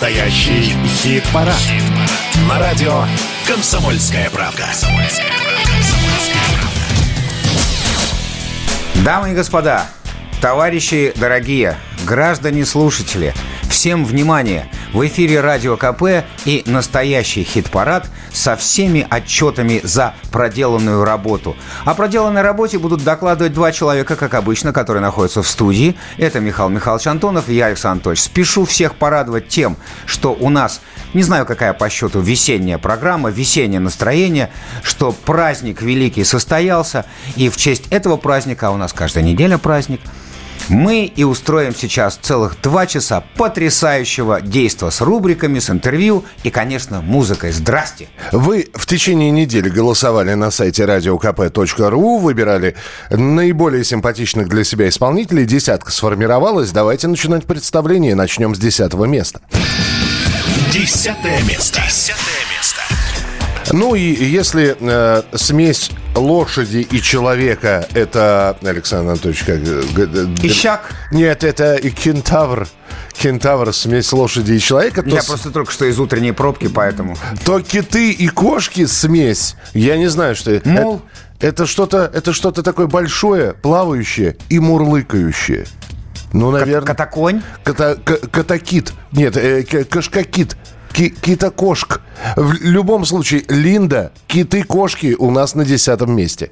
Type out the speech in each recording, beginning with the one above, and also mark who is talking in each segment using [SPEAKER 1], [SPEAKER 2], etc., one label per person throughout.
[SPEAKER 1] Настоящий хит-парад. Хит На радио «Комсомольская правка».
[SPEAKER 2] Дамы и господа, товарищи дорогие, граждане-слушатели, всем внимание! В эфире Радио КП и настоящий хит-парад со всеми отчетами за проделанную работу. О проделанной работе будут докладывать два человека, как обычно, которые находятся в студии. Это Михаил Михайлович Антонов и я, Александр Анатольевич. Спешу всех порадовать тем, что у нас, не знаю, какая по счету весенняя программа, весеннее настроение, что праздник великий состоялся, и в честь этого праздника, а у нас каждая неделя праздник – мы и устроим сейчас целых два часа потрясающего действа с рубриками, с интервью и, конечно, музыкой. Здрасте!
[SPEAKER 3] Вы в течение недели голосовали на сайте radiokp.ru, выбирали наиболее симпатичных для себя исполнителей. Десятка сформировалась. Давайте начинать представление. Начнем с десятого места.
[SPEAKER 1] Десятое место. Десятое место.
[SPEAKER 3] Ну и если э, смесь лошади и человека это Александр Анатольевич как
[SPEAKER 2] э, Ищак?
[SPEAKER 3] Нет, это и кентавр. Кентавр смесь лошади и человека.
[SPEAKER 2] Я то просто только что из утренней пробки, поэтому.
[SPEAKER 3] То киты и кошки смесь. Я не знаю, что это.
[SPEAKER 2] Мол.
[SPEAKER 3] Это что-то, это что-то такое большое, плавающее и мурлыкающее. Ну, наверное.
[SPEAKER 2] Катаконь?
[SPEAKER 3] Ката, катакит. Нет, э, кашкакит ки кита-кошк. В любом случае, Линда, киты-кошки у нас на десятом месте.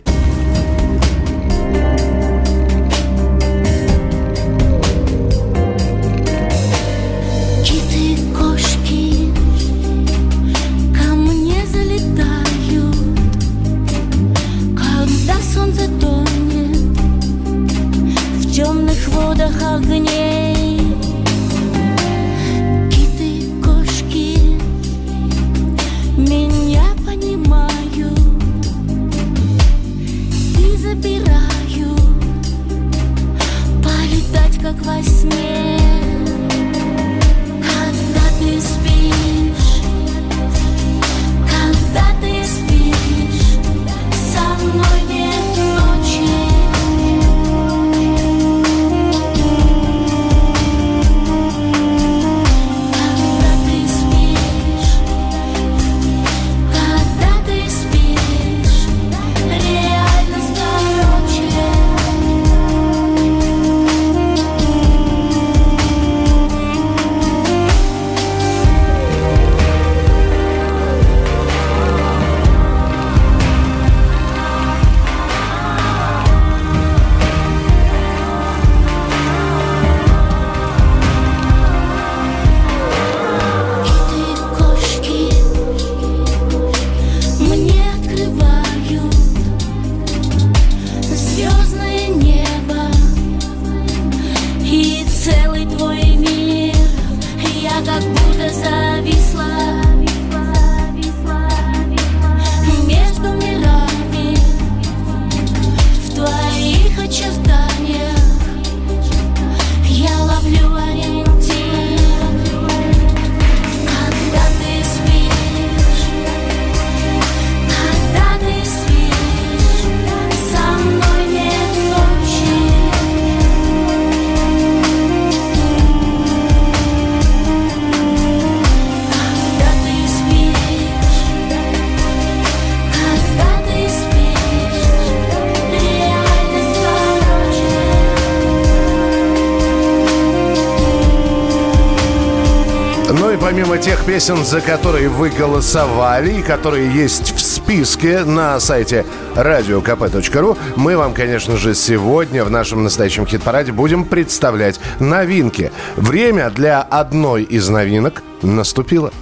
[SPEAKER 3] Песен, за которые вы голосовали и которые есть в списке на сайте radiokp.ru, мы вам, конечно же, сегодня в нашем настоящем хит-параде будем представлять новинки. Время для одной из новинок наступило.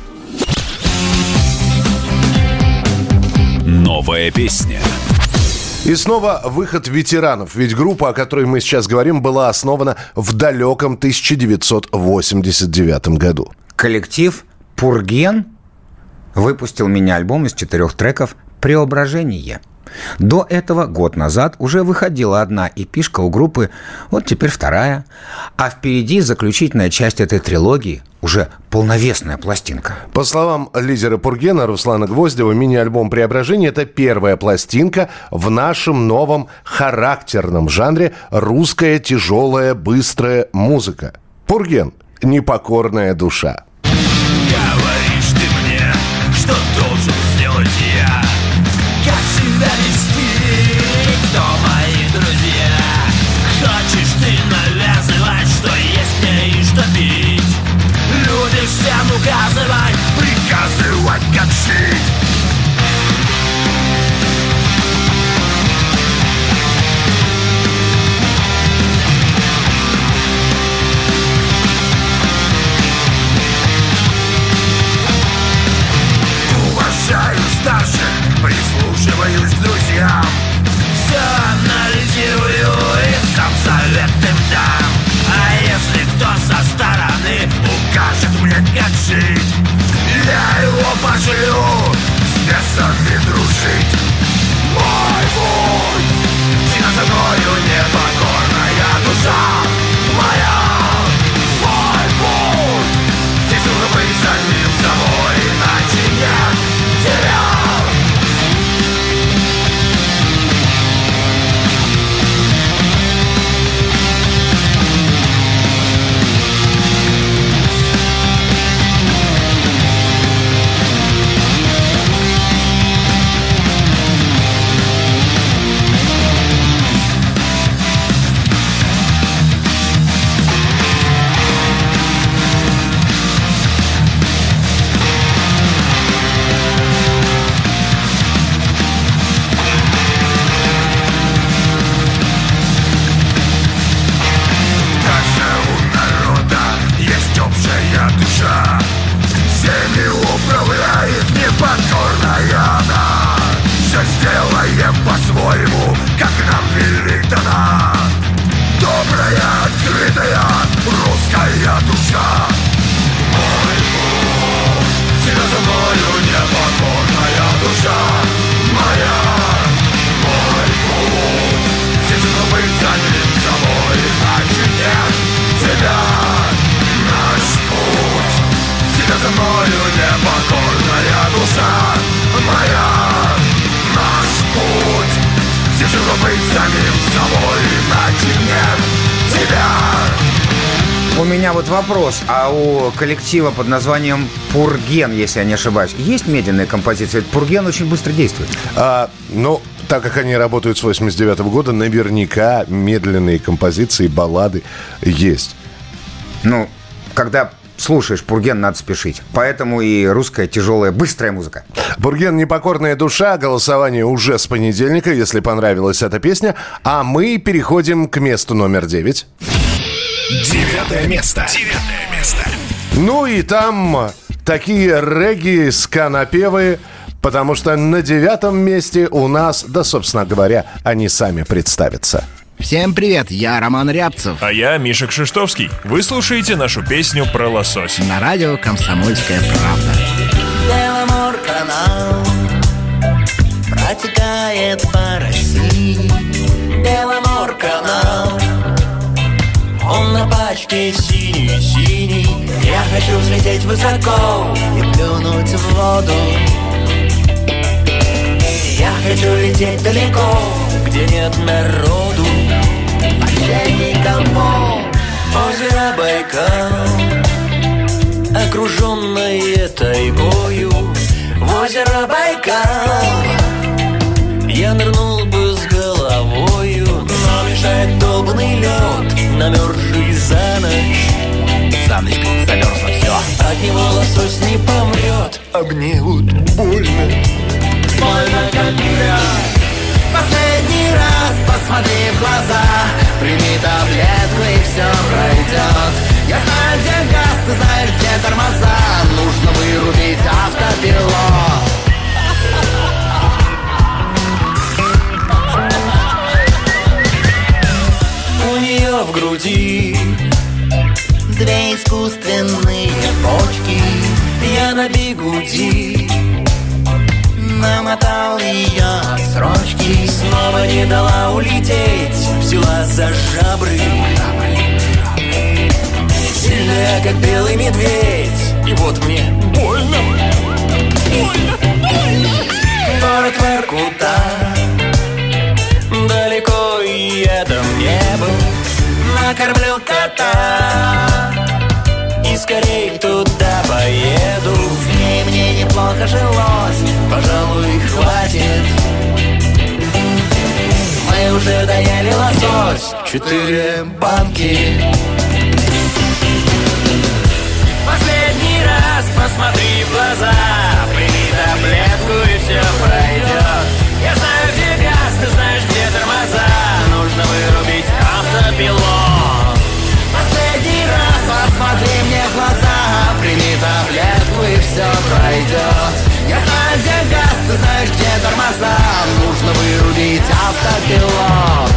[SPEAKER 1] Новая песня.
[SPEAKER 3] И снова выход ветеранов. Ведь группа, о которой мы сейчас говорим, была основана в далеком 1989 году.
[SPEAKER 2] Коллектив Пурген выпустил мини-альбом из четырех треков «Преображение». До этого, год назад, уже выходила одна эпишка у группы, вот теперь вторая. А впереди заключительная часть этой трилогии, уже полновесная пластинка.
[SPEAKER 3] По словам лидера Пургена Руслана Гвоздева, мини-альбом «Преображение» — это первая пластинка в нашем новом характерном жанре русская тяжелая быстрая музыка. Пурген — непокорная душа.
[SPEAKER 2] impossible вопрос. А у коллектива под названием Пурген, если я не ошибаюсь, есть медленная композиция? Ведь Пурген очень быстро действует.
[SPEAKER 3] А, ну, так как они работают с 89 -го года, наверняка медленные композиции, баллады есть.
[SPEAKER 2] Ну, когда слушаешь Пурген, надо спешить. Поэтому и русская тяжелая, быстрая музыка.
[SPEAKER 3] Пурген «Непокорная душа». Голосование уже с понедельника, если понравилась эта песня. А мы переходим к месту номер девять.
[SPEAKER 1] Девятое место. Девятое место.
[SPEAKER 3] Ну и там такие регги сканопевы, потому что на девятом месте у нас, да, собственно говоря, они сами представятся.
[SPEAKER 4] Всем привет, я Роман Рябцев.
[SPEAKER 5] А я Миша Кшиштовский. Вы слушаете нашу песню про лосось.
[SPEAKER 4] На радио «Комсомольская правда».
[SPEAKER 6] Протекает по России. Хочу взлететь высоко и плюнуть в воду. Я хочу лететь далеко, где нет народу. Вообще никого Озеро Байкал Окруженное тайгою. В озеро Байкал. Я нырнул бы с головою Но мешает долбанный лед намерзший за ночь.
[SPEAKER 4] За ночь замерзло все
[SPEAKER 6] От него лосось не помрет. А мне вот больно. Больно как грязь Последний раз посмотри в глаза. Прими таблетку и все пройдет Я знаю, где газ, ты знаешь, где тормоза. Нужно вырубить автопилот. У нее в груди Две искусственные почки Я на бигуди Намотал ее срочки Снова не дала улететь. Взяла за жабры. Сильная, как белый медведь. И вот мне больно. Больно, больно. Город Воркута Далеко и там не был Накормлю кота. И скорей туда поеду. В ней мне неплохо жилось. Пожалуй, хватит. Мы уже доели лосось. Четыре банки. Последний раз посмотри в глаза. Прими таблетку и все пройдет Я знаю, где газ, ты знаешь, где тормоза. Нужно вырубить автопилот пройдет Я знаю, где газ, ты знаешь, где тормоза. Нужно вырубить автопилот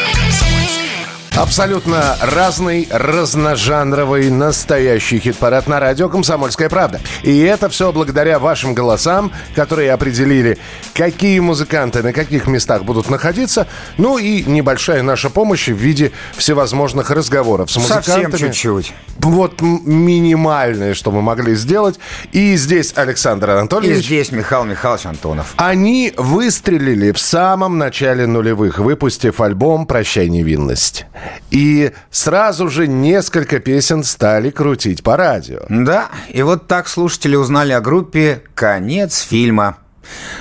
[SPEAKER 3] Абсолютно разный, разножанровый, настоящий хит-парад на радио «Комсомольская правда». И это все благодаря вашим голосам, которые определили, какие музыканты на каких местах будут находиться. Ну и небольшая наша помощь в виде всевозможных разговоров с музыкантами.
[SPEAKER 2] Совсем чуть-чуть.
[SPEAKER 3] Вот минимальное, что мы могли сделать. И здесь Александр
[SPEAKER 2] И
[SPEAKER 3] Анатольевич.
[SPEAKER 2] здесь Михаил Михайлович Антонов.
[SPEAKER 3] Они выстрелили в самом начале нулевых, выпустив альбом «Прощай, невинность». И сразу же несколько песен стали крутить по радио.
[SPEAKER 2] Да, и вот так слушатели узнали о группе «Конец фильма».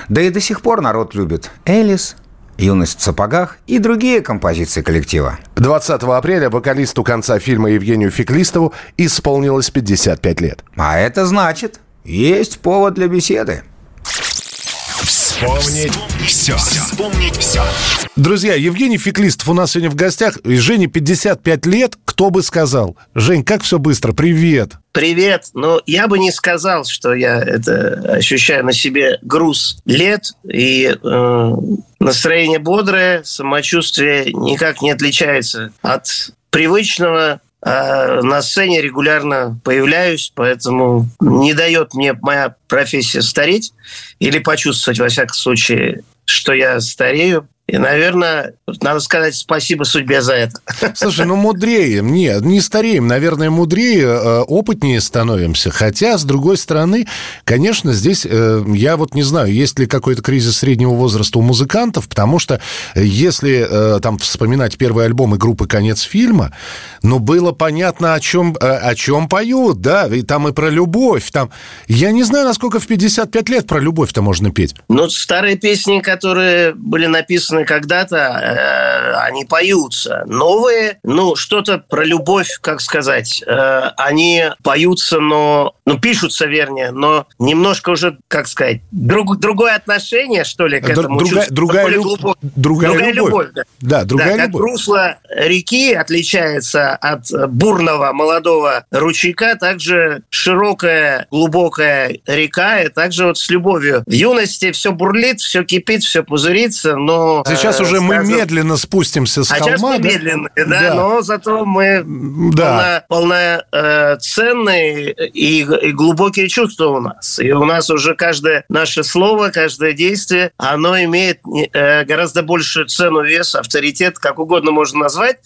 [SPEAKER 2] Да и до сих пор народ любит Элис «Юность в сапогах» и другие композиции коллектива.
[SPEAKER 3] 20 апреля вокалисту конца фильма Евгению Феклистову исполнилось 55 лет.
[SPEAKER 2] А это значит, есть повод для беседы.
[SPEAKER 7] Вспомнить все. Вспомнить все.
[SPEAKER 3] Друзья, Евгений Феклистов у нас сегодня в гостях. И Жене 55 лет. Кто бы сказал? Жень, как все быстро? Привет.
[SPEAKER 8] Привет. Ну, я бы не сказал, что я это ощущаю на себе груз лет и э, настроение бодрое, самочувствие никак не отличается от привычного. На сцене регулярно появляюсь, поэтому не дает мне моя профессия стареть или почувствовать, во всяком случае, что я старею. И, наверное, надо сказать спасибо судьбе за это.
[SPEAKER 3] Слушай, ну мудреем. Нет, не стареем. Наверное, мудрее, э, опытнее становимся. Хотя, с другой стороны, конечно, здесь э, я вот не знаю, есть ли какой-то кризис среднего возраста у музыкантов, потому что если э, там вспоминать первые альбомы группы «Конец фильма», ну, было понятно, о чем, о чем поют, да, и там и про любовь, там... Я не знаю, насколько в 55 лет про любовь-то можно петь.
[SPEAKER 8] Ну, старые песни, которые были написаны когда-то, э, они поются. Новые, ну, что-то про любовь, как сказать, э, они поются, но, ну, пишутся, вернее, но немножко уже, как сказать, друг, другое отношение, что ли, к этому
[SPEAKER 3] другая-
[SPEAKER 8] чувству,
[SPEAKER 3] другая люб-
[SPEAKER 8] глубокое.
[SPEAKER 3] другая любовь.
[SPEAKER 8] да.
[SPEAKER 3] Да, другая
[SPEAKER 8] да,
[SPEAKER 3] любовь.
[SPEAKER 8] Как русло реки отличается от бурного молодого ручейка, также широкая, глубокая река, и также вот с любовью. В юности все бурлит, все кипит, все пузырится, но...
[SPEAKER 3] Сейчас
[SPEAKER 8] э,
[SPEAKER 3] уже мы медленно спустимся с
[SPEAKER 8] а сейчас
[SPEAKER 3] холма.
[SPEAKER 8] мы
[SPEAKER 3] да?
[SPEAKER 8] медленные, да,
[SPEAKER 3] Да.
[SPEAKER 8] но зато мы
[SPEAKER 3] Да.
[SPEAKER 8] полно, полноценные и, и глубокие чувства у нас. И у нас уже каждое наше слово, каждое действие, оно имеет э, гораздо большую цену, вес, авторитет, как угодно можно назвать.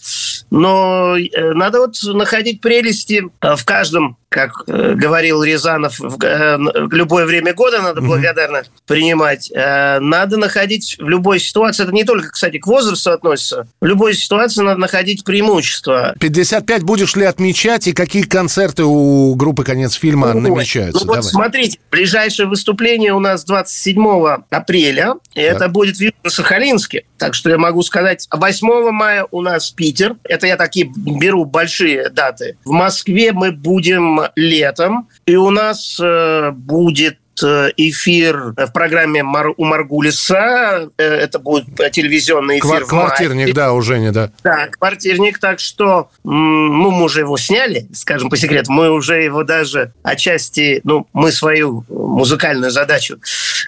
[SPEAKER 8] Но э, надо вот находить прелести э, в каждом как э, говорил Рязанов, в э, в любое время года надо благодарно принимать. Э, Надо находить в любой ситуации, это не только, кстати, к возрасту относится, в любой ситуации надо находить преимущества.
[SPEAKER 3] 55 будешь ли отмечать, и какие концерты у группы «Конец фильма»
[SPEAKER 8] Ой,
[SPEAKER 3] намечаются?
[SPEAKER 8] Ну вот
[SPEAKER 3] Давай.
[SPEAKER 8] смотрите, ближайшее выступление у нас 27 апреля, и это будет в Южно-Сахалинске. Так что я могу сказать, 8 мая у нас Питер. Это я такие беру большие даты. В Москве мы будем летом, и у нас э, будет э, эфир в программе Мар- у Маргулиса. Э, Это будет телевизионный эфир
[SPEAKER 3] Ква-
[SPEAKER 8] в мае.
[SPEAKER 3] Квартирник, да, у Жени, да.
[SPEAKER 8] Да, квартирник, так что ну, мы уже его сняли, скажем по секрету, мы уже его даже отчасти, ну, мы свою музыкальную задачу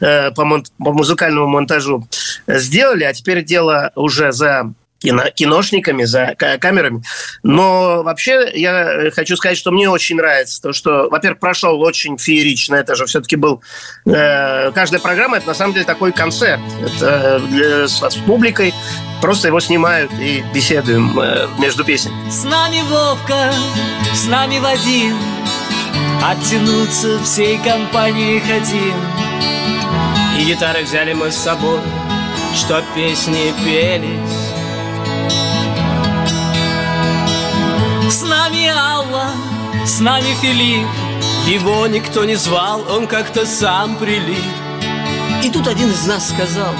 [SPEAKER 8] э, по, мон- по музыкальному монтажу сделали, а теперь дело уже за кино- киношниками, за ка- камерами. Но вообще я хочу сказать, что мне очень нравится то, что, во-первых, прошел очень феерично. Это же все-таки был... э, каждая программа – это на самом деле такой концерт. Это для- с, с публикой. Просто его снимают и беседуем э, между песен.
[SPEAKER 9] С нами Вовка, с нами Вадим Оттянуться всей компанией хотим И гитары взяли мы с собой Чтоб песни пелись С нами Алла, с нами Филипп Его никто не звал, он как-то сам прилип И тут один из нас сказал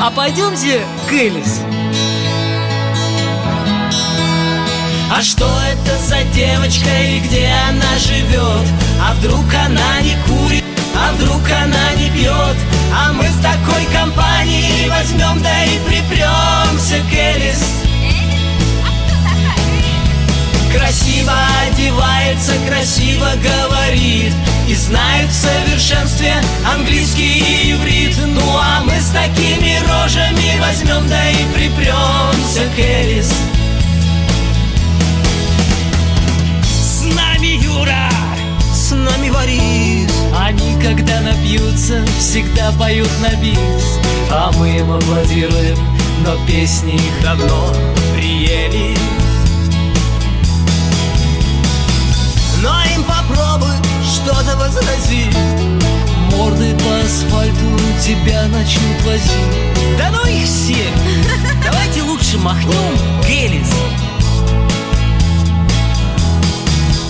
[SPEAKER 9] А пойдемте к Элис А что это за девочка и где она живет? А вдруг она не курит, а вдруг она не пьет? А мы в такой компании возьмем да и припремся к Элис Красиво одевается, красиво говорит И знает в совершенстве английский и иврит. Ну а мы с такими рожами возьмем да и припремся к Элис. С нами Юра, с нами Борис. Они, когда напьются, всегда поют на бис. А мы им аплодируем, но песни их давно приелись Но им попробуй что-то возразить Мордой по асфальту тебя начнут возить Да ну их всех! Давайте лучше махнем Гелис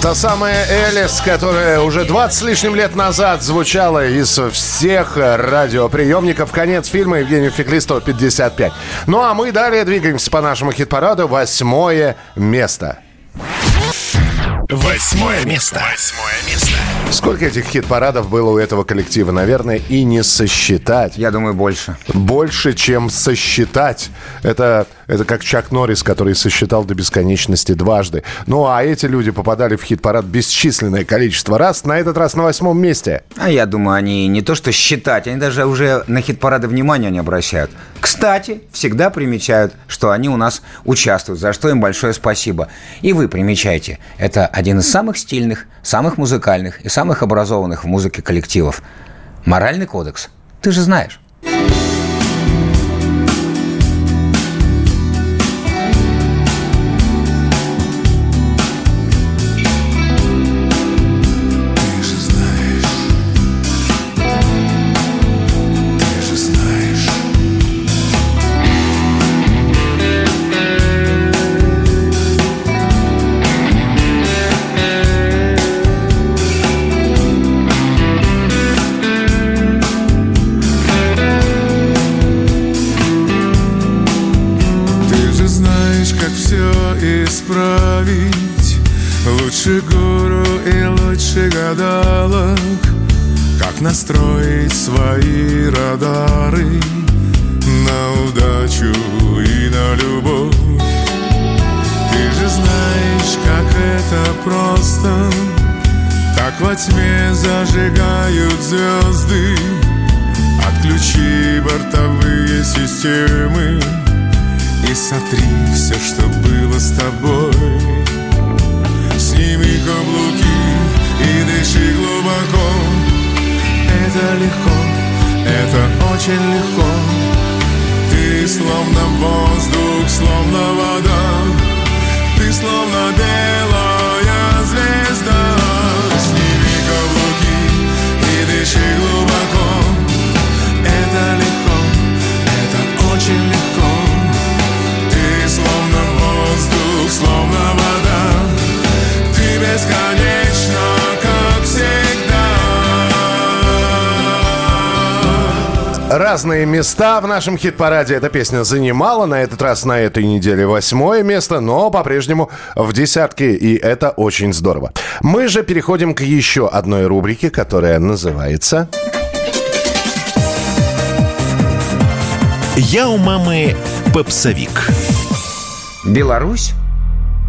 [SPEAKER 3] Та самая Элис, которая уже 20 с лишним лет назад звучала из всех радиоприемников. Конец фильма Евгения Феклистова 55. Ну а мы далее двигаемся по нашему хит-параду. Восьмое место.
[SPEAKER 7] Восьмое место. Восьмое место.
[SPEAKER 3] Сколько этих хит-парадов было у этого коллектива, наверное, и не сосчитать.
[SPEAKER 2] Я думаю, больше.
[SPEAKER 3] Больше, чем сосчитать. Это, это как Чак Норрис, который сосчитал до бесконечности дважды. Ну, а эти люди попадали в хит-парад бесчисленное количество раз, на этот раз на восьмом месте.
[SPEAKER 2] А я думаю, они не то что считать, они даже уже на хит-парады внимания не обращают. Кстати, всегда примечают, что они у нас участвуют, за что им большое спасибо. И вы примечайте. Это один из самых стильных, самых музыкальных и самых образованных в музыке коллективов. Моральный кодекс. Ты же знаешь.
[SPEAKER 10] Системы и сотри все, что было с тобой. Сними каблуки и дыши глубоко. Это легко, это очень легко. Ты словно воздух, словно вода. Ты словно белая
[SPEAKER 3] Разные места в нашем хит-параде эта песня занимала. На этот раз на этой неделе восьмое место, но по-прежнему в десятке, и это очень здорово. Мы же переходим к еще одной рубрике, которая называется...
[SPEAKER 7] Я у мамы попсовик.
[SPEAKER 2] Беларусь –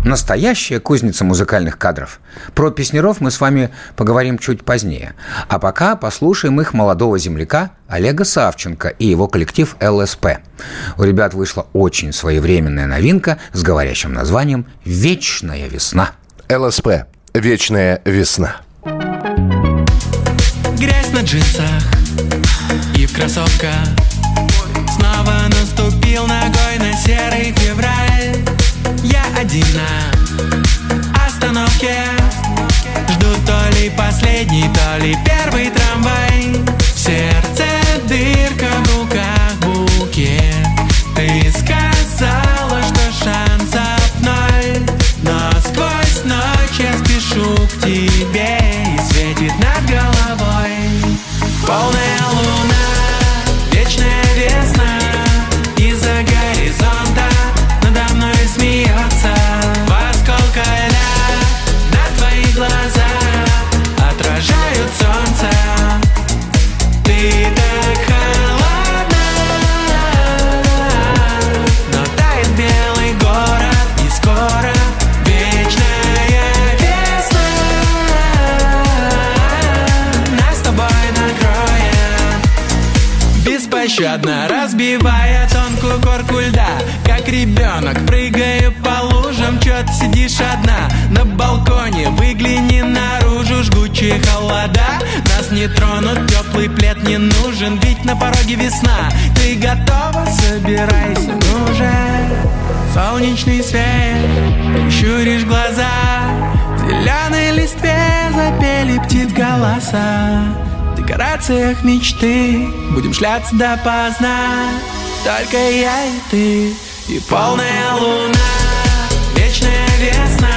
[SPEAKER 2] настоящая кузница музыкальных кадров. Про песнеров мы с вами поговорим чуть позднее. А пока послушаем их молодого земляка Олега Савченко и его коллектив ЛСП. У ребят вышла очень своевременная новинка с говорящим названием «Вечная весна».
[SPEAKER 3] ЛСП. Вечная весна.
[SPEAKER 11] Грязь на джинсах и в кроссовках Снова наступил ногой на серый февраль Я один на остановке Жду то ли последний, то ли первый трамвай. В сердце дырка, в руках букет Ты сказала, что шансов ноль. Но сквозь ночь я спешу к тебе Как ребенок. Прыгаю по лужам Чё ты сидишь одна. На балконе Выгляни наружу, жгучие холода. Нас не тронут, теплый плед не нужен Ведь на пороге весна. Ты готова? Собирайся, ну же Солнечный свет, прищуришь глаза. В зеленой листве запели птиц голоса. В декорациях мечты Будем шляться допоздна. Только я и ты И полная луна Вечная весна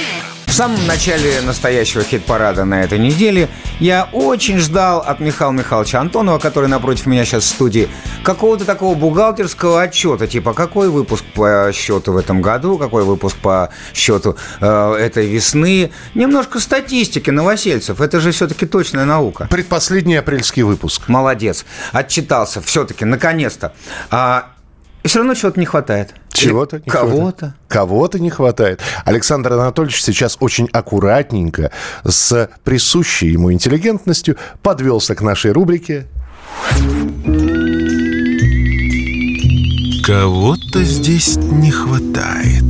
[SPEAKER 2] В самом начале настоящего хит-парада на этой неделе я очень ждал от Михаила Михайловича Антонова, который напротив меня сейчас в студии, какого-то такого бухгалтерского отчета, типа какой выпуск по счету в этом году, какой выпуск по счету э, этой весны. Немножко статистики новосельцев, это же все-таки точная наука.
[SPEAKER 3] Предпоследний апрельский выпуск.
[SPEAKER 2] Молодец, отчитался, все-таки, наконец-то. А, и все равно чего-то не хватает.
[SPEAKER 3] Чего-то не
[SPEAKER 2] Кого-то.
[SPEAKER 3] хватает. Кого-то не хватает. Александр Анатольевич сейчас очень аккуратненько, с присущей ему интеллигентностью, подвелся к нашей рубрике.
[SPEAKER 1] Кого-то здесь не хватает.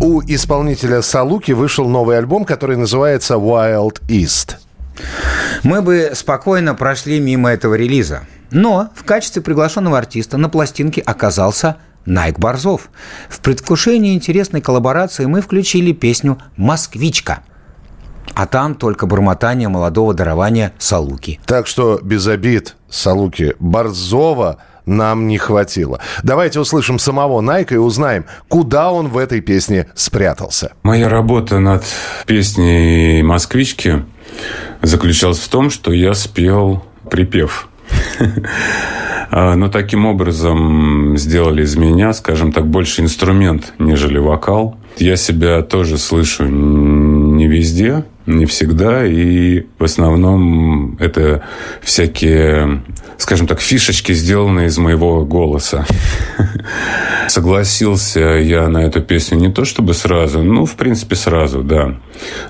[SPEAKER 3] У исполнителя Салуки вышел новый альбом, который называется Wild East.
[SPEAKER 2] Мы бы спокойно прошли мимо этого релиза. Но в качестве приглашенного артиста на пластинке оказался Найк Борзов. В предвкушении интересной коллаборации мы включили песню «Москвичка». А там только бормотание молодого дарования Салуки.
[SPEAKER 3] Так что без обид, Салуки, Борзова нам не хватило. Давайте услышим самого Найка и узнаем, куда он в этой песне спрятался.
[SPEAKER 12] Моя работа над песней «Москвички» заключалась в том, что я спел припев. А, Но таким образом сделали из меня, скажем так, больше инструмент, нежели вокал. Я себя тоже слышу не везде, не всегда, и в основном это всякие, скажем так, фишечки, сделанные из моего голоса. Согласился я на эту песню не то чтобы сразу, ну, в принципе, сразу, да.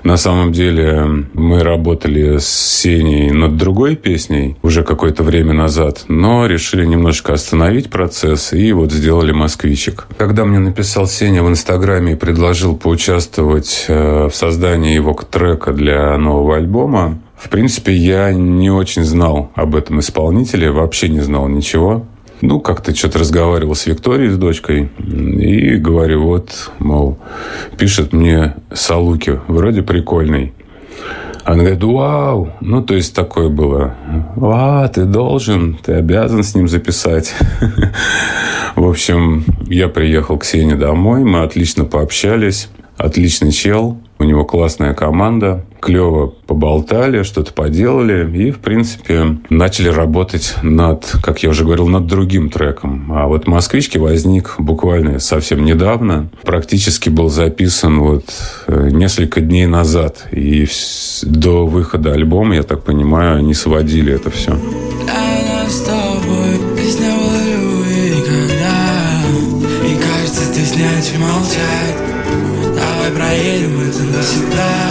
[SPEAKER 12] На самом деле мы работали с Сеней над другой песней уже какое-то время назад, но решили немножко остановить процесс и вот сделали «Москвичек». Когда мне написал Сеня в Инстаграме и предложил поучаствовать э, в создании его трека для нового альбома, в принципе, я не очень знал об этом исполнителе, вообще не знал ничего. Ну, как-то что-то разговаривал с Викторией, с дочкой, и говорю, вот, мол, пишет мне Салуки, вроде прикольный. Она говорит, вау, ну, то есть такое было, а, ты должен, ты обязан с ним записать. В общем, я приехал к Сене домой, мы отлично пообщались, отличный чел, у него классная команда, клево поболтали, что-то поделали и, в принципе, начали работать над, как я уже говорил, над другим треком. А вот «Москвички» возник буквально совсем недавно. Практически был записан вот э, несколько дней назад. И до выхода альбома, я так понимаю, они сводили это все.
[SPEAKER 11] Проедем это навсегда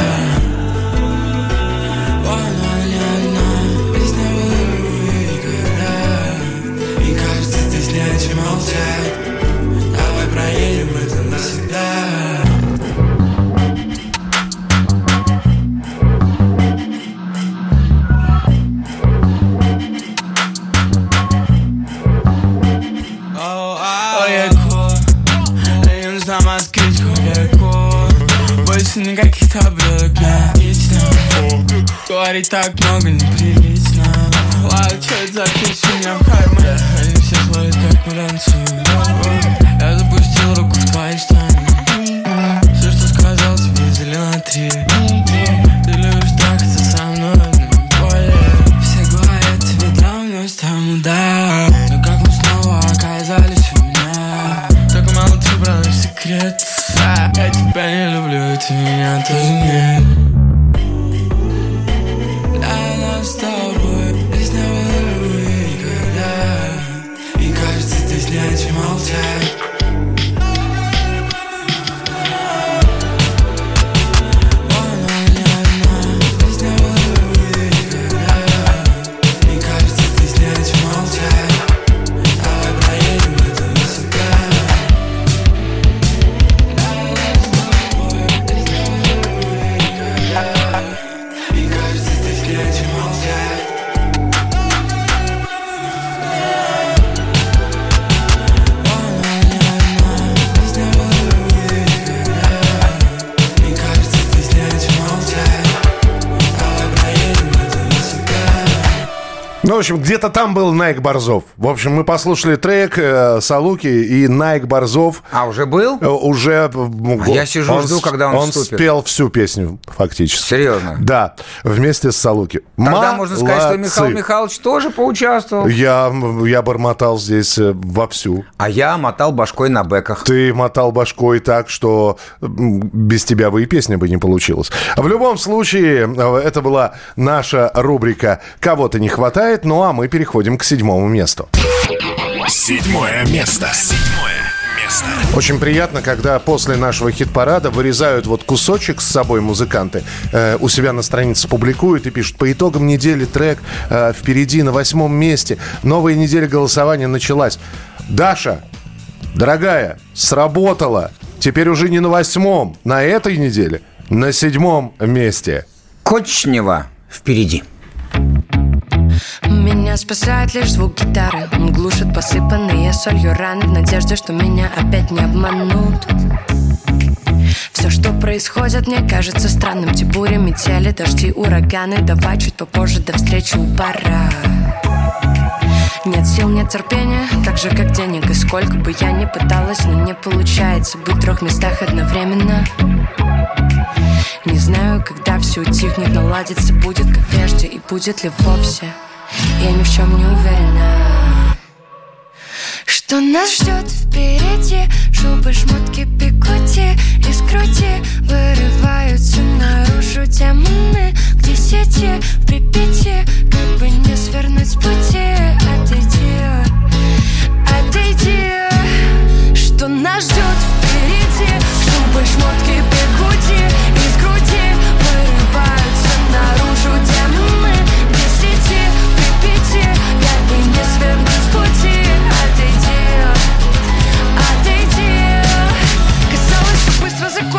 [SPEAKER 11] никаких таблеток, не лично Говорить так много неприлично. За песня у меня в кармане? Они все смотрят, как мы Я запустил руку в твои штаны. Все, что сказал, тебе взяли три и ты
[SPEAKER 3] в общем, где-то там был Найк Борзов. В общем, мы послушали трек э, Салуки и Найк Борзов.
[SPEAKER 2] А уже был?
[SPEAKER 3] Э, уже...
[SPEAKER 2] А я сижу, жду,
[SPEAKER 3] с-
[SPEAKER 2] когда он
[SPEAKER 3] Он
[SPEAKER 2] вступит.
[SPEAKER 3] спел всю песню, фактически.
[SPEAKER 2] Серьезно?
[SPEAKER 3] Да, вместе с Салуки.
[SPEAKER 2] Тогда можно сказать, что Михаил
[SPEAKER 3] Молодцы.
[SPEAKER 2] Михайлович тоже поучаствовал.
[SPEAKER 3] Я, я бормотал здесь э, вовсю.
[SPEAKER 2] А я мотал башкой на бэках.
[SPEAKER 3] Ты мотал башкой так, что без тебя бы и песня бы не получилась. В любом случае, э, это была наша рубрика «Кого-то не хватает», ну а мы переходим к седьмому месту.
[SPEAKER 1] Седьмое место. Седьмое место.
[SPEAKER 3] Очень приятно, когда после нашего хит-парада вырезают вот кусочек с собой музыканты, э, у себя на странице публикуют и пишут, по итогам недели трек э, впереди на восьмом месте, новая неделя голосования началась. Даша, дорогая, сработало. Теперь уже не на восьмом, на этой неделе, на седьмом месте.
[SPEAKER 2] Кочнева впереди.
[SPEAKER 13] Меня спасает лишь звук гитары. Он глушит посыпанные солью раны В надежде, что меня опять не обманут. Все, что происходит, мне кажется странным. Те бури, метели, дожди, ураганы. Давай чуть попозже, до встречи у пора Нет сил, нет терпения, так же как денег. И сколько бы я ни пыталась, но не получается Быть в трех местах одновременно. Не знаю, когда все утихнет, наладится Будет как прежде и будет ли вовсе Я ни в чем не уверена. Что нас ждет впереди? Шубы, шмотки, бигуди Из груди вырываются наружу демоны К десяти в Припяти Как бы не свернуть с пути. Отойди, отойди. Что нас ждет впереди? Шубы, шмотки, бигуди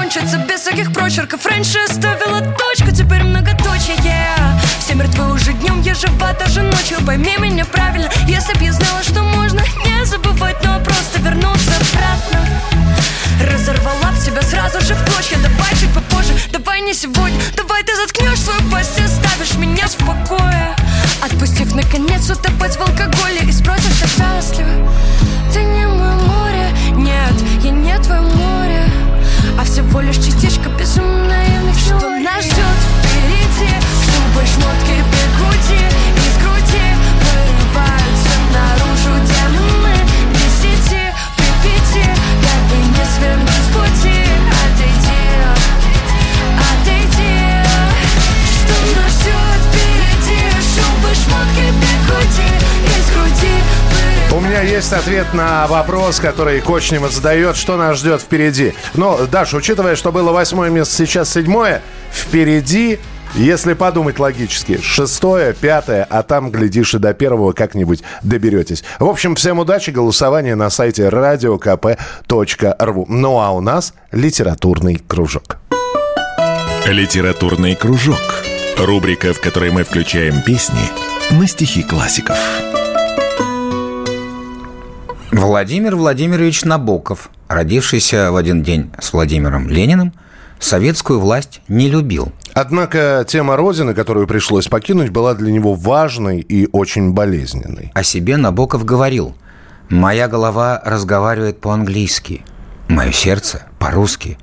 [SPEAKER 13] быстро закончится Без всяких прочерков. Раньше ставила точку, теперь многоточие. Все мертвы уже днем, я жива даже ночью. Пойми меня правильно, если б я знала, что можно Не забывать, но просто вернуться обратно. Разорвала б себя сразу же в клочья Давай чуть попозже, давай не сегодня. Давай ты заткнешь свою пасть и оставишь меня в покое. Отпустив наконец утопать в алкоголе И спросишь, так счастлива? Ты не мое море, нет, я не твое море А всего лишь частичка безумно наивных Что нас ждет впереди? Шубы, шмотки,
[SPEAKER 3] меня есть ответ на вопрос, который Кочнева задает, что нас ждет впереди. Но, Даша, учитывая, что было восьмое место, сейчас седьмое, впереди, если подумать логически, шестое, пятое, а там, глядишь, и до первого как-нибудь доберетесь. В общем, всем удачи, голосование на сайте radiokp.ru. Ну а у нас литературный кружок.
[SPEAKER 1] Литературный кружок. Рубрика, в которой мы включаем песни на стихи классиков.
[SPEAKER 2] Владимир Владимирович Набоков, родившийся в один день с Владимиром Лениным, советскую власть не любил.
[SPEAKER 3] Однако тема Родины, которую пришлось покинуть, была для него важной и очень болезненной.
[SPEAKER 2] О себе Набоков говорил «Моя голова разговаривает по-английски, мое сердце по-русски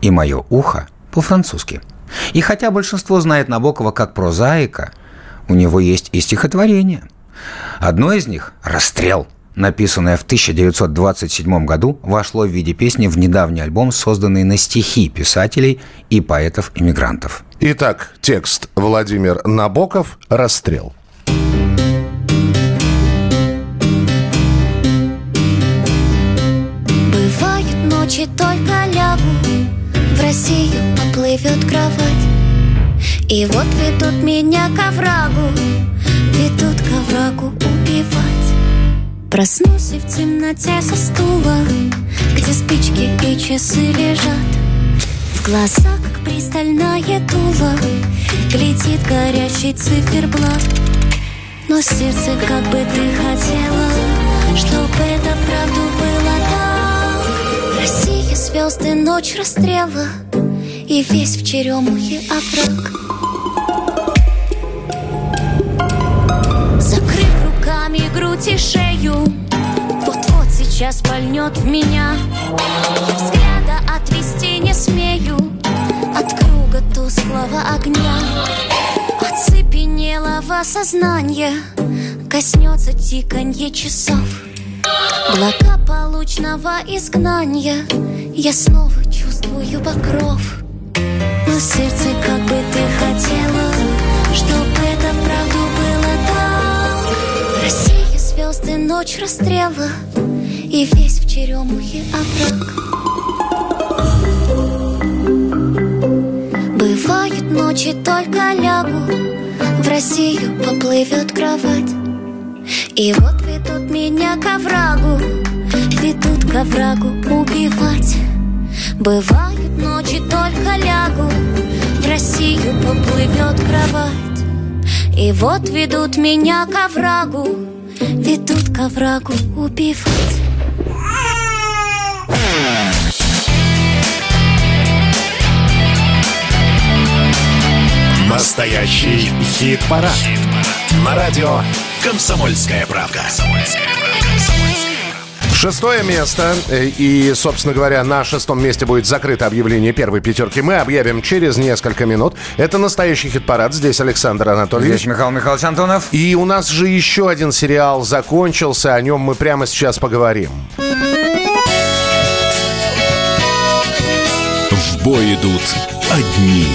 [SPEAKER 2] и мое ухо по-французски». И хотя большинство знает Набокова как прозаика, у него есть и стихотворение. Одно из них «Расстрел», написанное в 1927 году, вошло в виде песни в недавний альбом, созданный на стихи писателей и поэтов-иммигрантов.
[SPEAKER 3] Итак, текст Владимир Набоков «Расстрел».
[SPEAKER 14] Бывают ночи, только лягу В Россию поплывет кровать И вот ведут меня к оврагу Ведут к оврагу убивать Проснусь и в темноте со стула Где спички и часы лежат. В глазах, как пристальная дула Глядит горящий циферблат. Но сердце, как бы ты хотела Чтоб это правду было так. Россия, звезды, ночь расстрела И весь в черемухе овраг. Закрыв грудь и шею Вот-вот сейчас пальнет в меня. Взгляда отвести не смею От круга тусклого огня. Оцепенелого сознания Коснется тиканье часов. Благополучного изгнания Я снова чувствую покров. Но сердце, как бы ты хотела Чтоб это вправду было так. Россия, звезды, ночь расстрела И весь в черемухе овраг. Бывают ночи, только лягу В Россию поплывет кровать. И вот ведут меня к оврагу Ведут к оврагу убивать. Бывают ночи, только лягу В Россию поплывет кровать. И вот ведут меня к оврагу Ведут к оврагу убивать
[SPEAKER 1] Настоящий хит-парад. На радио «Комсомольская правка».
[SPEAKER 3] Шестое место. И, собственно говоря, на шестом месте будет закрыто объявление первой пятерки. Мы объявим через несколько минут. Это настоящий хит-парад. Здесь Александр Анатольевич.
[SPEAKER 2] Здесь Михаил Михайлович Антонов.
[SPEAKER 3] И у нас же еще один сериал закончился. О нем мы прямо сейчас поговорим.
[SPEAKER 1] В бой идут одни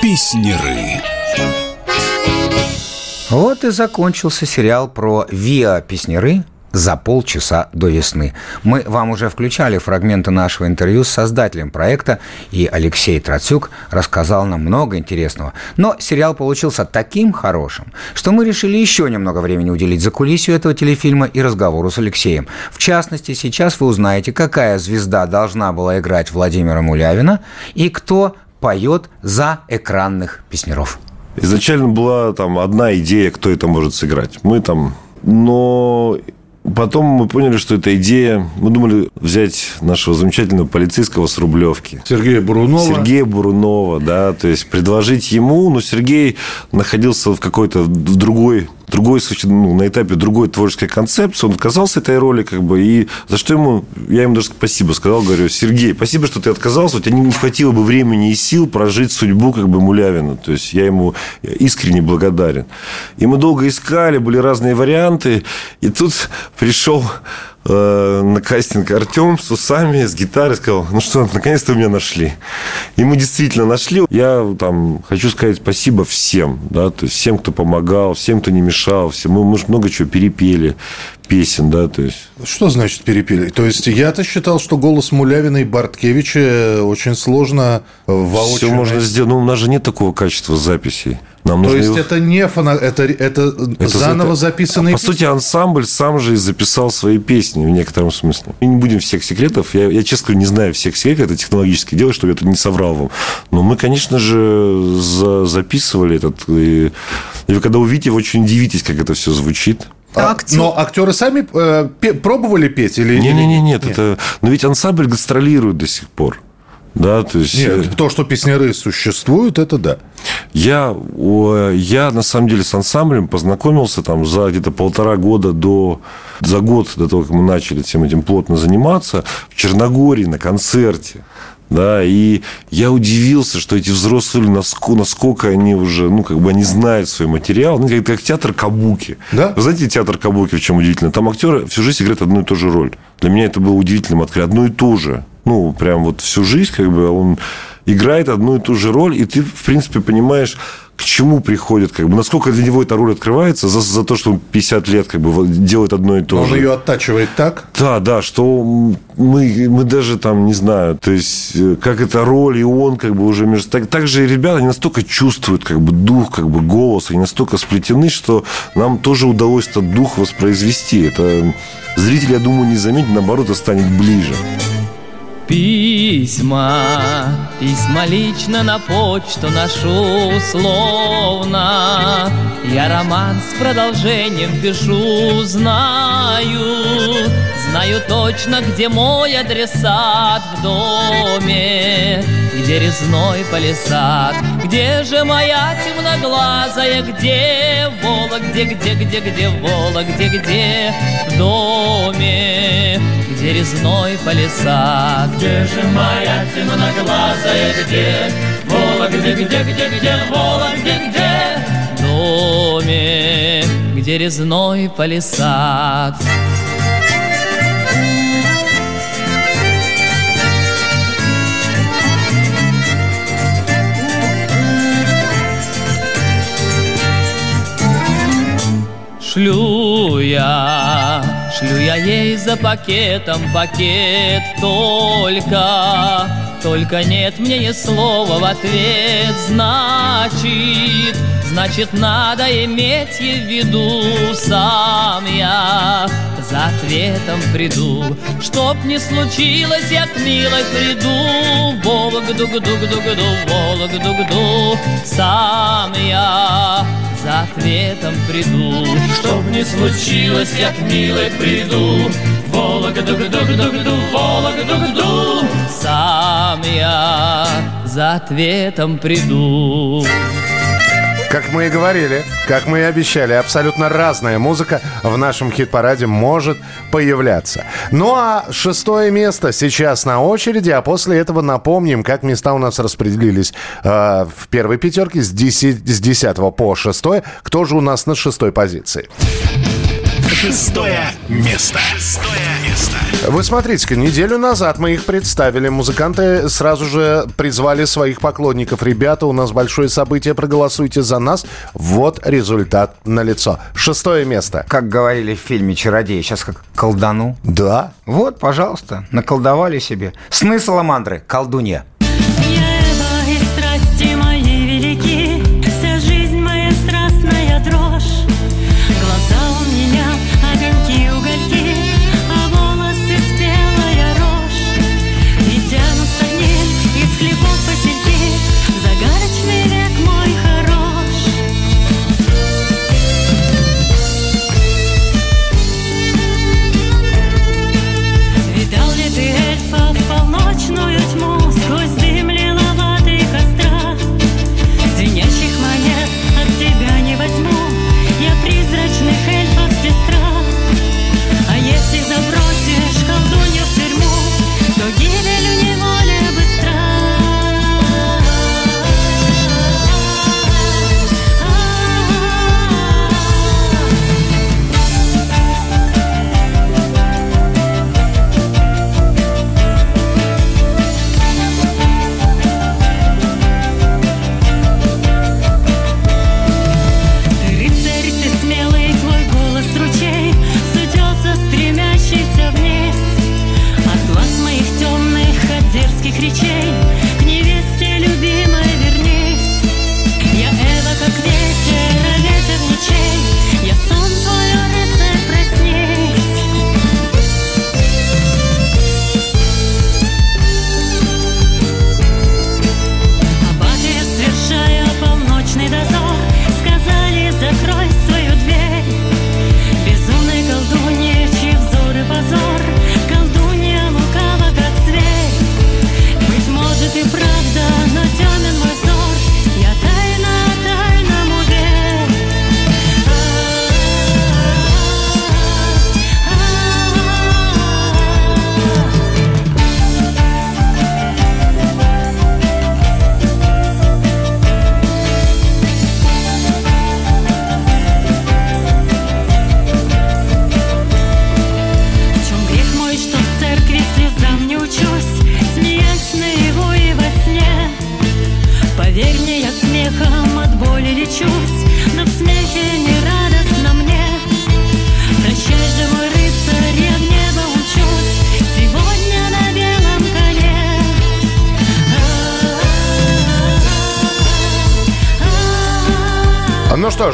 [SPEAKER 1] песнеры.
[SPEAKER 2] Вот и закончился сериал про Виа Песнеры за полчаса до весны. Мы вам уже включали фрагменты нашего интервью с создателем проекта, и Алексей Троцюк рассказал нам много интересного. Но сериал получился таким хорошим, что мы решили еще немного времени уделить за кулисью этого телефильма и разговору с Алексеем. В частности, сейчас вы узнаете, какая звезда должна была играть Владимира Мулявина и кто поет за экранных песнеров.
[SPEAKER 15] Изначально была там одна идея, кто это может сыграть. Мы там... Но потом мы поняли, что эта идея... Мы думали взять нашего замечательного полицейского с Рублевки.
[SPEAKER 3] Сергея Бурунова.
[SPEAKER 15] Сергея Бурунова, да. То есть предложить ему... Но Сергей находился в какой-то в другой другой, ну, на этапе другой творческой концепции, он отказался этой роли, как бы, и за что ему, я ему даже спасибо сказал, говорю, Сергей, спасибо, что ты отказался, у тебя не хватило бы времени и сил прожить судьбу, как бы, Мулявина, то есть, я ему искренне благодарен. И мы долго искали, были разные варианты, и тут пришел э, на кастинг Артем с усами, с гитарой, сказал, ну что, наконец-то меня нашли. И мы действительно нашли. Я там хочу сказать спасибо всем, да, то есть всем, кто помогал, всем, кто не мешал, всем. Мы, мы же много чего перепели, песен, да, то есть.
[SPEAKER 3] Что значит перепели? То есть я-то считал, что голос Мулявина и Барткевича очень сложно воочию.
[SPEAKER 15] Все можно сделать. Ну, у нас же нет такого качества записей. Нам
[SPEAKER 3] То есть
[SPEAKER 15] его-
[SPEAKER 3] это не фона... это, это,
[SPEAKER 15] Это
[SPEAKER 3] заново
[SPEAKER 15] за-
[SPEAKER 3] записанные
[SPEAKER 15] По сути, ансамбль сам же и записал свои песни в некотором смысле. И не будем всех секретов. Я, я, честно говоря, не знаю всех секретов. Это технологическое дело, чтобы я тут не соврал вам. Но мы, конечно же, за- записывали этот... И, и вы когда увидите, вы очень удивитесь, как это все звучит.
[SPEAKER 3] А, но актеры сами э, пе- пробовали петь или
[SPEAKER 15] Не-не-не, нет, это... Но ведь ансамбль гастролирует до сих пор. Да, то есть... э,
[SPEAKER 3] Нет, то, что песняры существуют, это да.
[SPEAKER 15] Я, о, я на самом деле с ансамблем познакомился там за где-то полтора года до, за год до того, как мы начали всем этим плотно заниматься, в Черногории на концерте. Да, и я удивился, что эти взрослые люди, насколько, насколько они уже, ну, как бы они знают свой материал. Ну, как, как театр Кабуки.
[SPEAKER 3] Да?
[SPEAKER 15] Вы знаете, театр Кабуки в чем удивительно? Там актеры всю жизнь играют одну и ту же роль. Для меня это было удивительным открытием. Одну и ту же. Ну, прям вот всю жизнь, как бы, он играет одну и ту же роль, и ты, в принципе, понимаешь, к чему приходит, как бы, насколько для него эта роль открывается за, за то, что он 50 лет как бы делает одно и то
[SPEAKER 3] Но он
[SPEAKER 15] же.
[SPEAKER 3] ее оттачивает так.
[SPEAKER 15] Да, да, что мы, мы даже там, не знаю, то есть, э, как эта роль, и он как бы уже между... Так, так же и ребята, они настолько чувствуют как бы дух, как бы голос, они настолько сплетены, что нам тоже удалось этот дух воспроизвести. Это зритель, я думаю, не заметит, наоборот, это станет ближе.
[SPEAKER 16] Письма, письма лично на почту ношу условно Я роман с продолжением пишу, знаю. Знаю точно, где мой адресат в доме Где резной палисад Где же моя темноглазая, где Вола, где, где, где, где Вола, где, где в доме Где резной палисад
[SPEAKER 6] Где же моя темноглазая, где? Вола, где, где, где, где? Вола, где, где
[SPEAKER 16] в доме Где резной палисад Шлю я, шлю я ей за пакетом пакет только Только нет мне ни слова в ответ, значит Значит, надо иметь в виду. Сам я За ответом приду. Чтоб не случилось, я к милой приду. Вологду-гду-гду-гду, Вологду-гду Сам я за ответом приду.
[SPEAKER 6] Чтоб не случилось, я к милой приду
[SPEAKER 16] Сам я за ответом приду
[SPEAKER 3] Как мы и говорили, как мы и обещали, абсолютно разная музыка в нашем хит-параде может появляться. Ну а шестое место сейчас на очереди, а после этого напомним, как места у нас распределились э, в первой пятерке с 10, с 10 по 6. Кто же у нас на шестой позиции?
[SPEAKER 7] Шестое место. Шестое место.
[SPEAKER 3] Вы смотрите-ка, неделю назад мы их представили. Музыканты сразу же призвали своих поклонников. Ребята, у нас большое событие, проголосуйте за нас. Вот результат на лицо. Шестое место.
[SPEAKER 2] Как говорили в фильме «Чародей», сейчас как колдану.
[SPEAKER 3] Да.
[SPEAKER 2] Вот, пожалуйста, наколдовали себе. Сны Саламандры,
[SPEAKER 17] колдунья.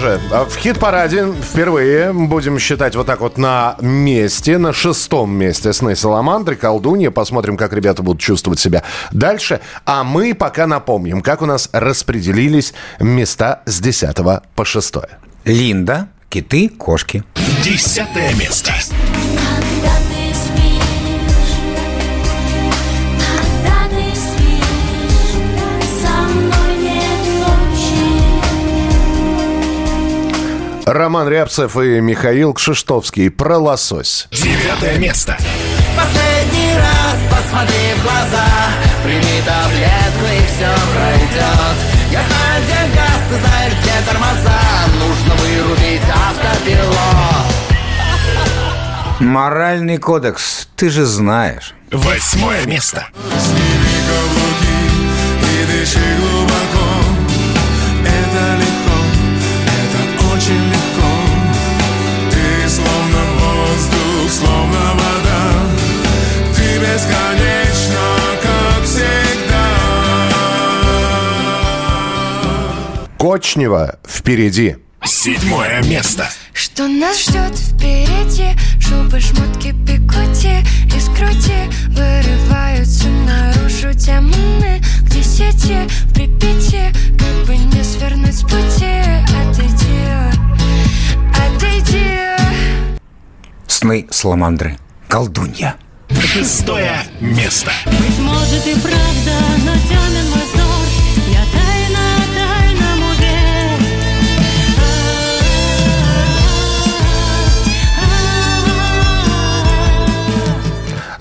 [SPEAKER 3] Ну что же, в хит-параде впервые будем считать вот так вот на месте, на шестом месте сны Саламандры, колдунья. Посмотрим, как ребята будут чувствовать себя дальше. А мы пока напомним, как у нас распределились места с 10 по 6.
[SPEAKER 2] Линда, киты, кошки.
[SPEAKER 7] Десятое место.
[SPEAKER 3] Роман Рябцев и Михаил Кшиштовский про лосось.
[SPEAKER 7] Девятое место.
[SPEAKER 6] Последний раз посмотри в глаза Прими таблетку и все пройдет Я знаю, где газ, ты знаешь, где тормоза Нужно вырубить автопилот
[SPEAKER 2] Моральный кодекс, ты же знаешь.
[SPEAKER 7] Восьмое место.
[SPEAKER 18] Сними каблуки и дыши глубоко
[SPEAKER 3] Кочнева впереди.
[SPEAKER 7] Седьмое место.
[SPEAKER 13] Что нас ждет впереди Шубы, шмотки, пикоти и скрути Вырываются наружу демоны Где сети в Припяти Как бы не свернуть с пути Отойди, отойди
[SPEAKER 2] Сны Саламандры. Колдунья.
[SPEAKER 7] Шестое место.
[SPEAKER 17] Быть может и правда, но темен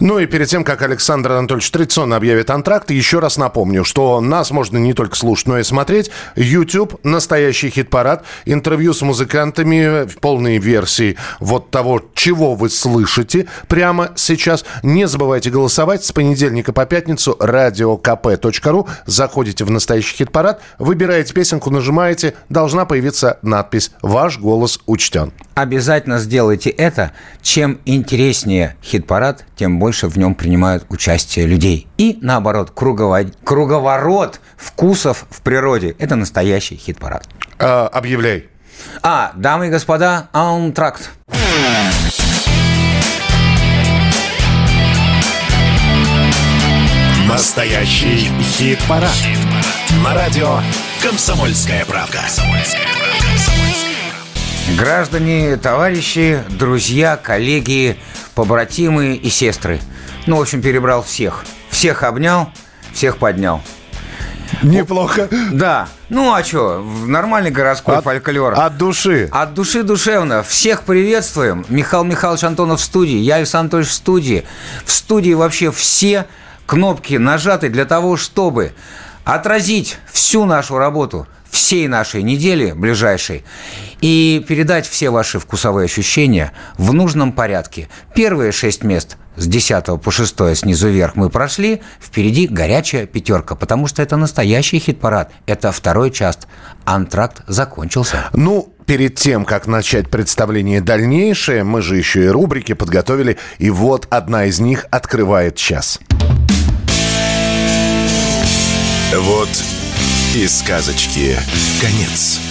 [SPEAKER 3] Ну и перед тем, как Александр Анатольевич традиционно объявит антракт, еще раз напомню, что нас можно не только слушать, но и смотреть. YouTube, настоящий хит-парад, интервью с музыкантами в полной версии вот того, чего вы слышите прямо сейчас. Не забывайте голосовать с понедельника по пятницу radiokp.ru. Заходите в настоящий хит-парад, выбираете песенку, нажимаете, должна появиться надпись «Ваш голос учтен».
[SPEAKER 2] Обязательно сделайте это. Чем интереснее хит-парад, тем больше в нем принимают участие людей. И наоборот, кругово- круговорот вкусов в природе – это настоящий хит-парад.
[SPEAKER 3] А, объявляй.
[SPEAKER 2] А, дамы и господа, антракт.
[SPEAKER 7] Настоящий хит-парад. На радио «Комсомольская правда».
[SPEAKER 2] Граждане, товарищи, друзья, коллеги, побратимы и сестры. Ну, в общем, перебрал всех. Всех обнял, всех поднял.
[SPEAKER 3] Неплохо.
[SPEAKER 2] Да. Ну, а что, нормальный городской
[SPEAKER 3] От-
[SPEAKER 2] фольклор.
[SPEAKER 3] От души.
[SPEAKER 2] От души душевно. Всех приветствуем. Михаил Михайлович Антонов в студии. Я Александр Анатольевич в студии. В студии вообще все кнопки нажаты для того, чтобы отразить всю нашу работу всей нашей недели ближайшей и передать все ваши вкусовые ощущения в нужном порядке. Первые шесть мест с 10 по 6 снизу вверх мы прошли, впереди горячая пятерка, потому что это настоящий хит-парад. Это второй час. Антракт закончился.
[SPEAKER 3] Ну, перед тем, как начать представление дальнейшее, мы же еще и рубрики подготовили, и вот одна из них открывает час.
[SPEAKER 7] Вот и сказочки конец.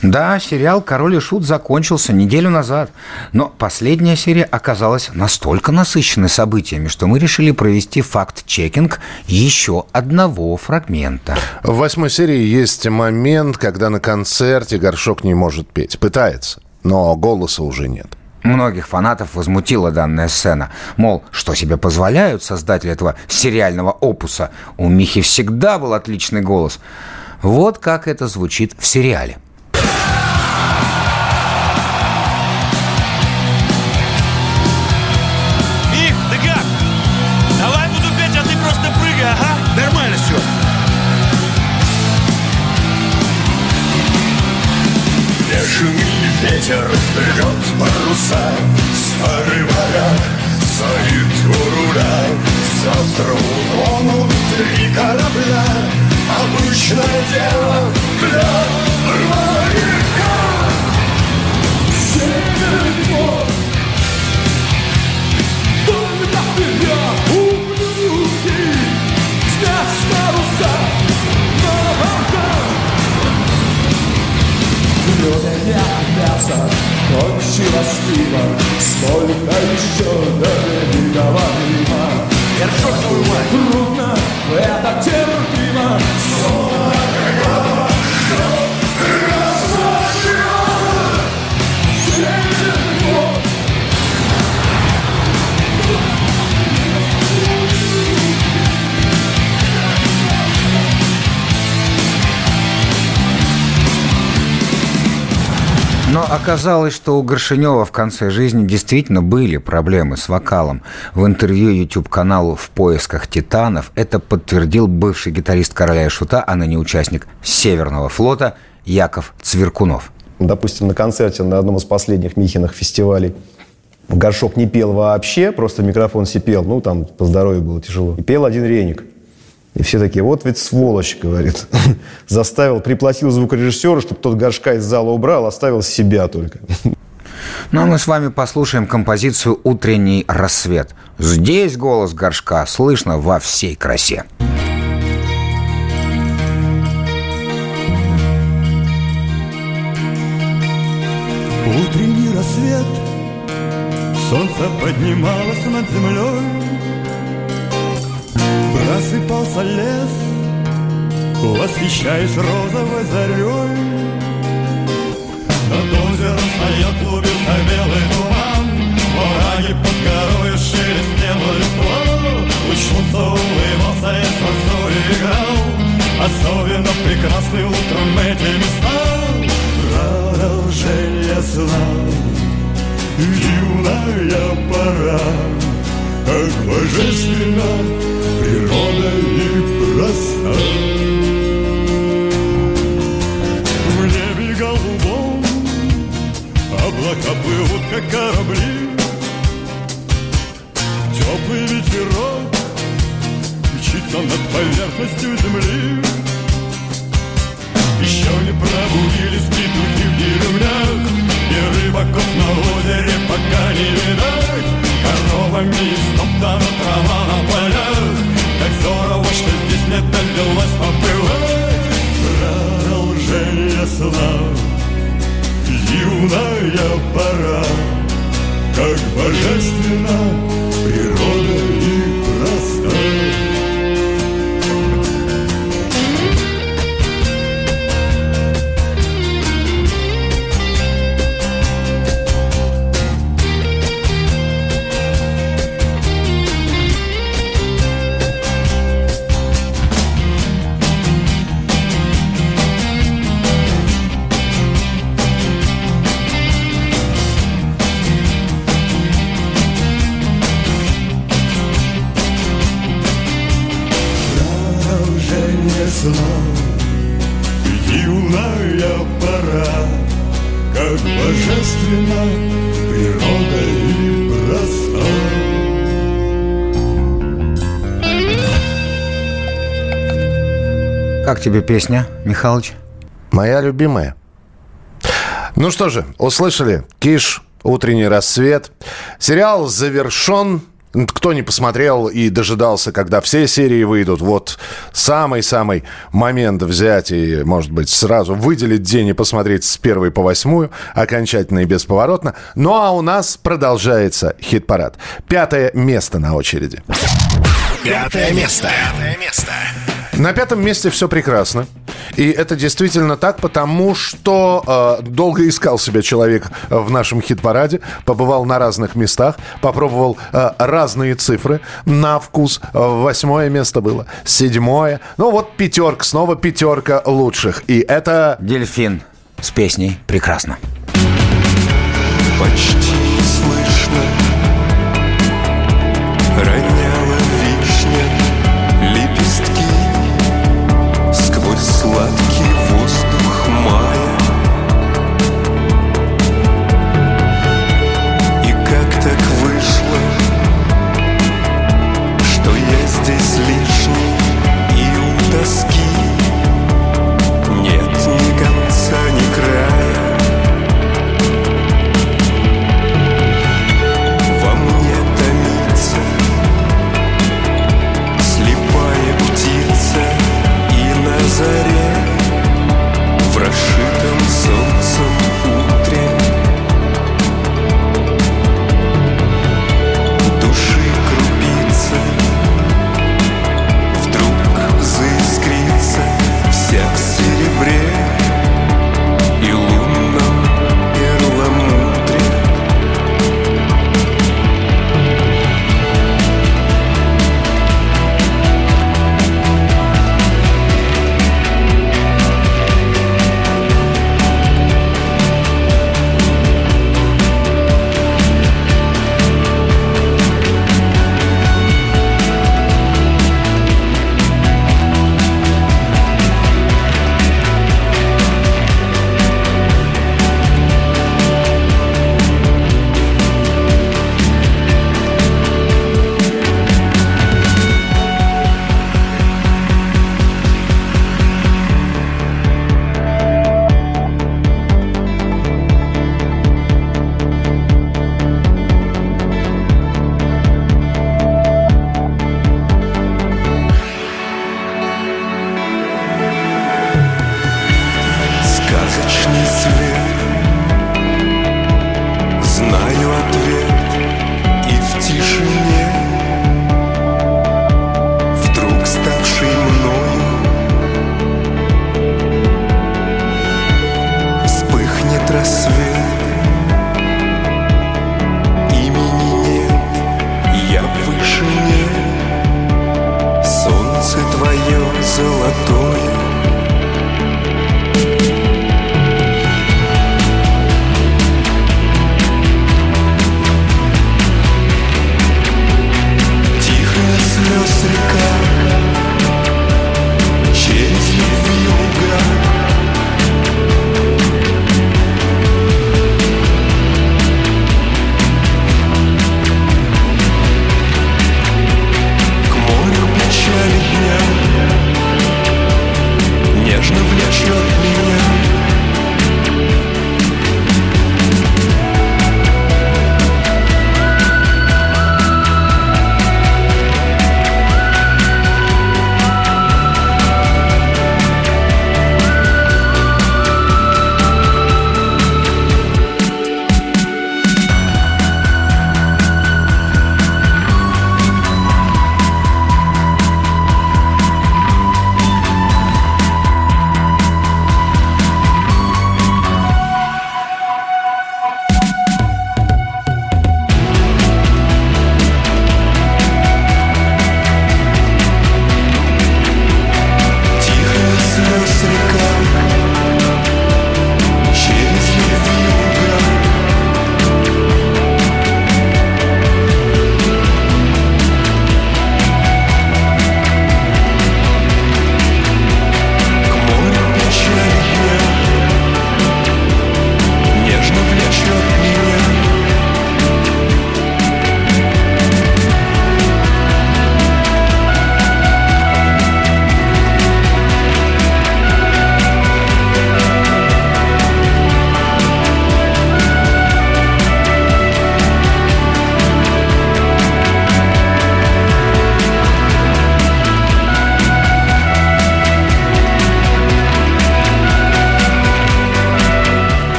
[SPEAKER 2] Да, сериал «Король и Шут» закончился неделю назад. Но последняя серия оказалась настолько насыщенной событиями, что мы решили провести факт-чекинг еще одного фрагмента.
[SPEAKER 3] В восьмой серии есть момент, когда на концерте горшок не может петь. Пытается, но голоса уже нет.
[SPEAKER 2] Многих фанатов возмутила данная сцена. Мол, что себе позволяют создатели этого сериального опуса? У Михи всегда был отличный голос. Вот как это звучит в сериале.
[SPEAKER 18] Обычное дело для моряка Северный флот Только Снять с паруса на бортах напиваться Ночи распива Сколько еще до мимо
[SPEAKER 5] Горшок твою мать!
[SPEAKER 18] Трудно, это терпимо Снова
[SPEAKER 2] Но оказалось, что у Горшинева в конце жизни действительно были проблемы с вокалом. В интервью YouTube-каналу «В поисках титанов» это подтвердил бывший гитарист «Короля и Шута», а ныне участник «Северного флота» Яков Цверкунов.
[SPEAKER 19] Допустим, на концерте на одном из последних Михиных фестивалей Горшок не пел вообще, просто в микрофон сипел, ну, там по здоровью было тяжело. И пел один реник. И все такие, вот ведь сволочь, говорит. Заставил, приплатил звукорежиссеру, чтобы тот горшка из зала убрал, оставил себя только.
[SPEAKER 2] Ну а мы с вами послушаем композицию «Утренний рассвет». Здесь голос горшка слышно во всей красе.
[SPEAKER 18] Утренний рассвет Солнце поднималось над землей Просыпался лес Восхищаясь розовой зарей. Над озером стоял клубился белый туман Враги под горой шелестела листва Луч солнца улыбался и с росой играл Особенно прекрасны утром эти места Продолжение сна Юная пора Как божественно природа и проста В небе голубом Облака плывут, как корабли. Теплый ветерок Мчится над поверхностью земли Еще не пробудились петухи в деревнях. И рыбаков на озере пока не видать. Коровами истоптана трава на полях. Как здорово, что здесь не довелось побывать Продолжение сна. Юная пора. Как божественно природа Как
[SPEAKER 2] тебе песня, Михалыч?
[SPEAKER 3] Моя любимая. Ну что же, услышали. Киш, утренний рассвет. Сериал завершен. Кто не посмотрел и дожидался, когда все серии выйдут, вот самый-самый момент взять и, может быть, сразу выделить день и посмотреть с первой по восьмую, окончательно и бесповоротно. Ну а у нас продолжается хит-парад. Пятое место на очереди.
[SPEAKER 7] Пятое место. Пятое место.
[SPEAKER 3] На пятом месте все прекрасно. И это действительно так, потому что э, долго искал себя человек в нашем хит-параде, побывал на разных местах, попробовал э, разные цифры на вкус. Восьмое место было, седьмое. Ну вот пятерка, снова пятерка лучших. И это...
[SPEAKER 2] Дельфин с песней «Прекрасно».
[SPEAKER 18] Почти слышно Роняла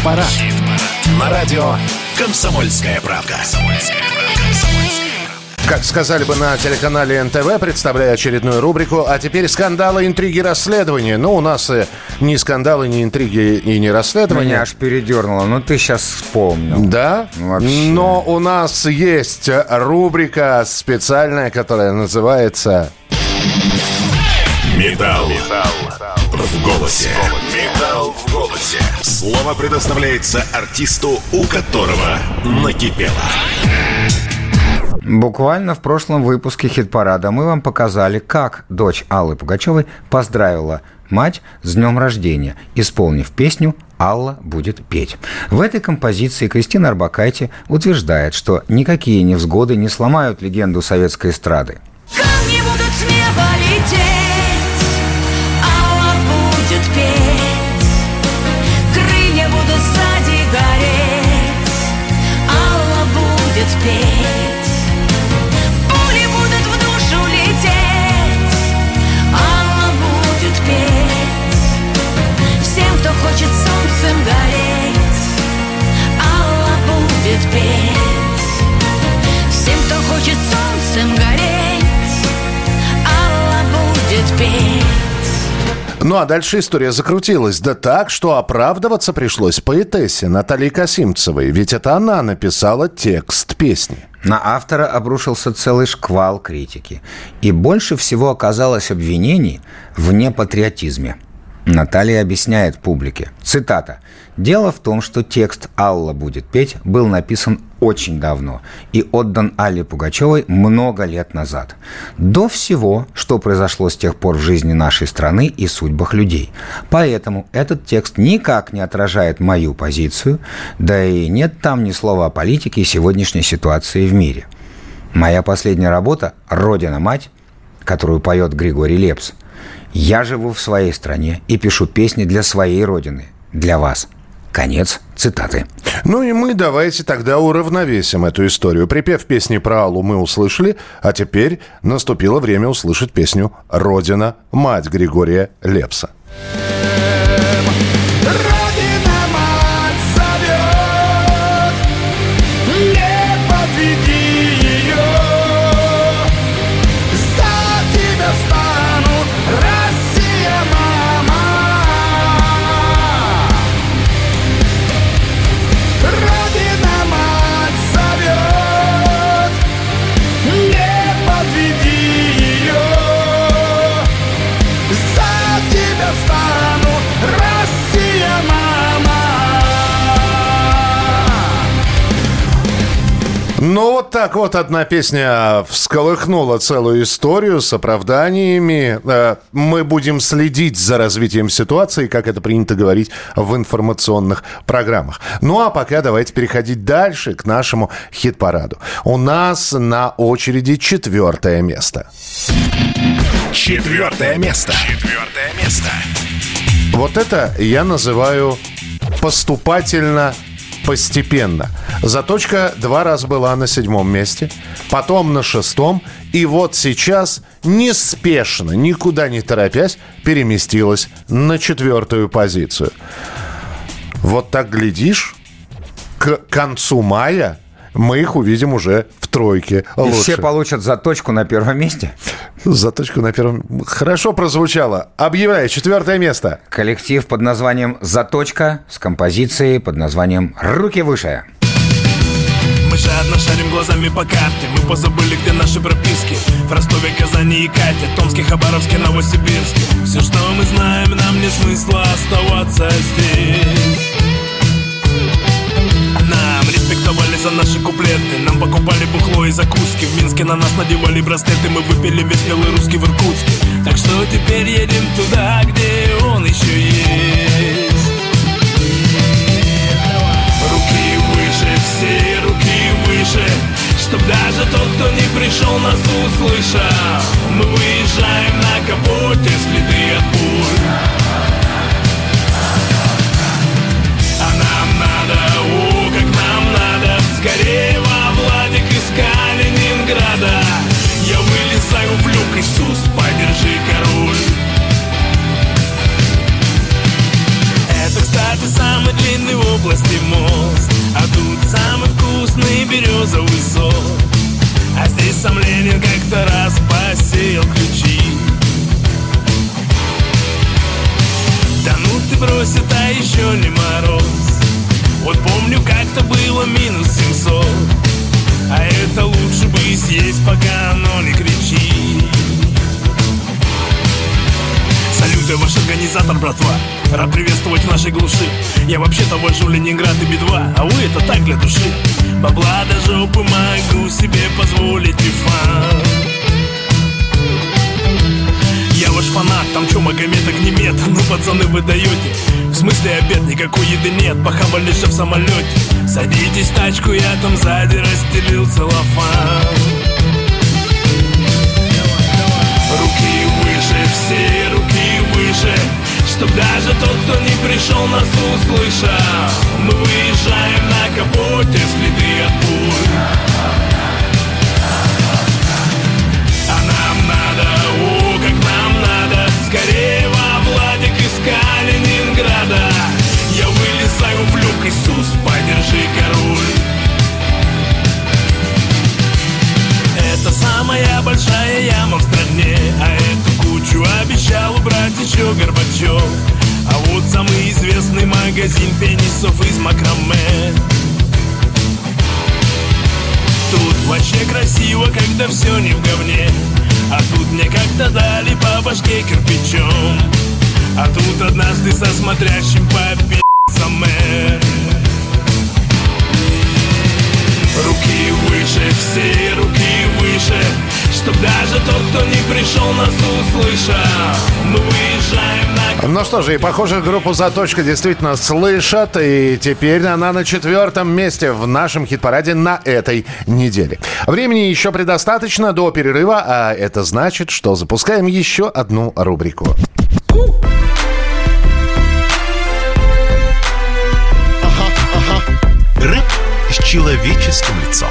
[SPEAKER 7] хит-парад. На радио «Комсомольская правда».
[SPEAKER 3] Как сказали бы на телеканале НТВ, представляя очередную рубрику. А теперь скандалы, интриги, расследования. Ну, у нас э, ни скандалы, ни интриги и не расследования.
[SPEAKER 2] Меня аж передернуло. Ну, ты сейчас вспомнил.
[SPEAKER 3] Да?
[SPEAKER 2] Вообще.
[SPEAKER 3] Но у нас есть рубрика специальная, которая называется...
[SPEAKER 7] Металл. В голосе. Металл в голосе. Слово предоставляется артисту, у которого накипело.
[SPEAKER 2] Буквально в прошлом выпуске хит-парада мы вам показали, как дочь Аллы Пугачевой поздравила мать с днем рождения, исполнив песню «Алла будет петь». В этой композиции Кристина Арбакайте утверждает, что никакие невзгоды не сломают легенду советской эстрады.
[SPEAKER 13] Камни
[SPEAKER 3] Ну а дальше история закрутилась. Да так, что оправдываться пришлось поэтессе Наталье Касимцевой. Ведь это она написала текст песни.
[SPEAKER 2] На автора обрушился целый шквал критики. И больше всего оказалось обвинений в непатриотизме. Наталья объясняет публике. Цитата. «Дело в том, что текст «Алла будет петь» был написан очень давно и отдан Алле Пугачевой много лет назад. До всего, что произошло с тех пор в жизни нашей страны и судьбах людей. Поэтому этот текст никак не отражает мою позицию, да и нет там ни слова о политике и сегодняшней ситуации в мире. Моя последняя работа «Родина-мать», которую поет Григорий Лепс, я живу в своей стране и пишу песни для своей родины, для вас. Конец цитаты.
[SPEAKER 3] Ну и мы давайте тогда уравновесим эту историю. Припев песни про Аллу мы услышали, а теперь наступило время услышать песню «Родина. Мать» Григория Лепса.
[SPEAKER 18] Родина
[SPEAKER 3] Ну, вот так вот одна песня всколыхнула целую историю с оправданиями. Э, Мы будем следить за развитием ситуации, как это принято говорить в информационных программах. Ну, а пока давайте переходить дальше к нашему хит-параду. У нас на очереди четвертое место.
[SPEAKER 7] Четвертое место. Четвертое место.
[SPEAKER 3] Вот это я называю поступательно постепенно. Заточка два раза была на седьмом месте, потом на шестом, и вот сейчас неспешно, никуда не торопясь, переместилась на четвертую позицию. Вот так глядишь, к концу мая мы их увидим уже тройке.
[SPEAKER 2] И
[SPEAKER 3] лучше.
[SPEAKER 2] все получат заточку на первом месте.
[SPEAKER 3] Заточку на первом... Хорошо прозвучало. Объявляю, четвертое место.
[SPEAKER 2] Коллектив под названием «Заточка» с композицией под названием «Руки выше».
[SPEAKER 5] Мы жадно шарим глазами по карте Мы позабыли, где наши прописки В Ростове, Казани и Кате Томске, Хабаровске, Новосибирске Все, что мы знаем, нам нет смысла оставаться здесь Нам респектовали за наши куплеты. Нам покупали бухло и закуски. В Минске на нас надевали браслеты. Мы выпили весь белый русский в Иркутске. Так что теперь едем туда, где он еще есть. Руки выше, все руки выше Чтоб даже тот, кто не пришел, нас услышал. Мы выезжаем на капоте, следы от пуль Скорее во Владик из Калининграда. Я вылезаю в люк, Иисус, подержи король. Это, кстати, области мост А тут самый вкусный березовый сок. А здесь сам Ленин как-то раз посеял ключи. Да ну ты брось, это еще не мороз Вот помню, как-то было минус 700 А это лучше бы съесть, пока оно не кричит. Салюты, ваш организатор, братва. Рад приветствовать в нашей глуши. Я вообще-то вожу Ленинград и Би-2 А вы это так для души. Бабла до жопы могу себе позволить и фан там чё, Магомед огнемет Ну, пацаны, вы даете В смысле обед, никакой еды нет Похавали же в самолете Садитесь в тачку, я там сзади расстелил целлофан. Руки выше, все руки выше Чтоб даже тот, кто не пришел, нас услышал. Мы выезжаем на капоте, следы от пуль Калининграда Я вылезаю в люк, Иисус, подержи король. Это самая большая яма в стране А эту кучу обещал убрать еще Горбачев. А вот самый известный магазин пенисов из макраме. Тут вообще красиво, когда все не в говне. А тут мне как-то дали по башке кирпичом А тут однажды со смотрящим по мэр Руки выше, все руки выше Чтоб даже тот, кто не пришел, нас услышал Мы выезжаем
[SPEAKER 3] Ну что же, и похоже, группу «Заточка» действительно слышат. И теперь она на четвертом месте в нашем хит-параде на этой неделе. Времени еще предостаточно до перерыва, а это значит, что запускаем еще одну рубрику.
[SPEAKER 7] Рэп с человеческим лицом.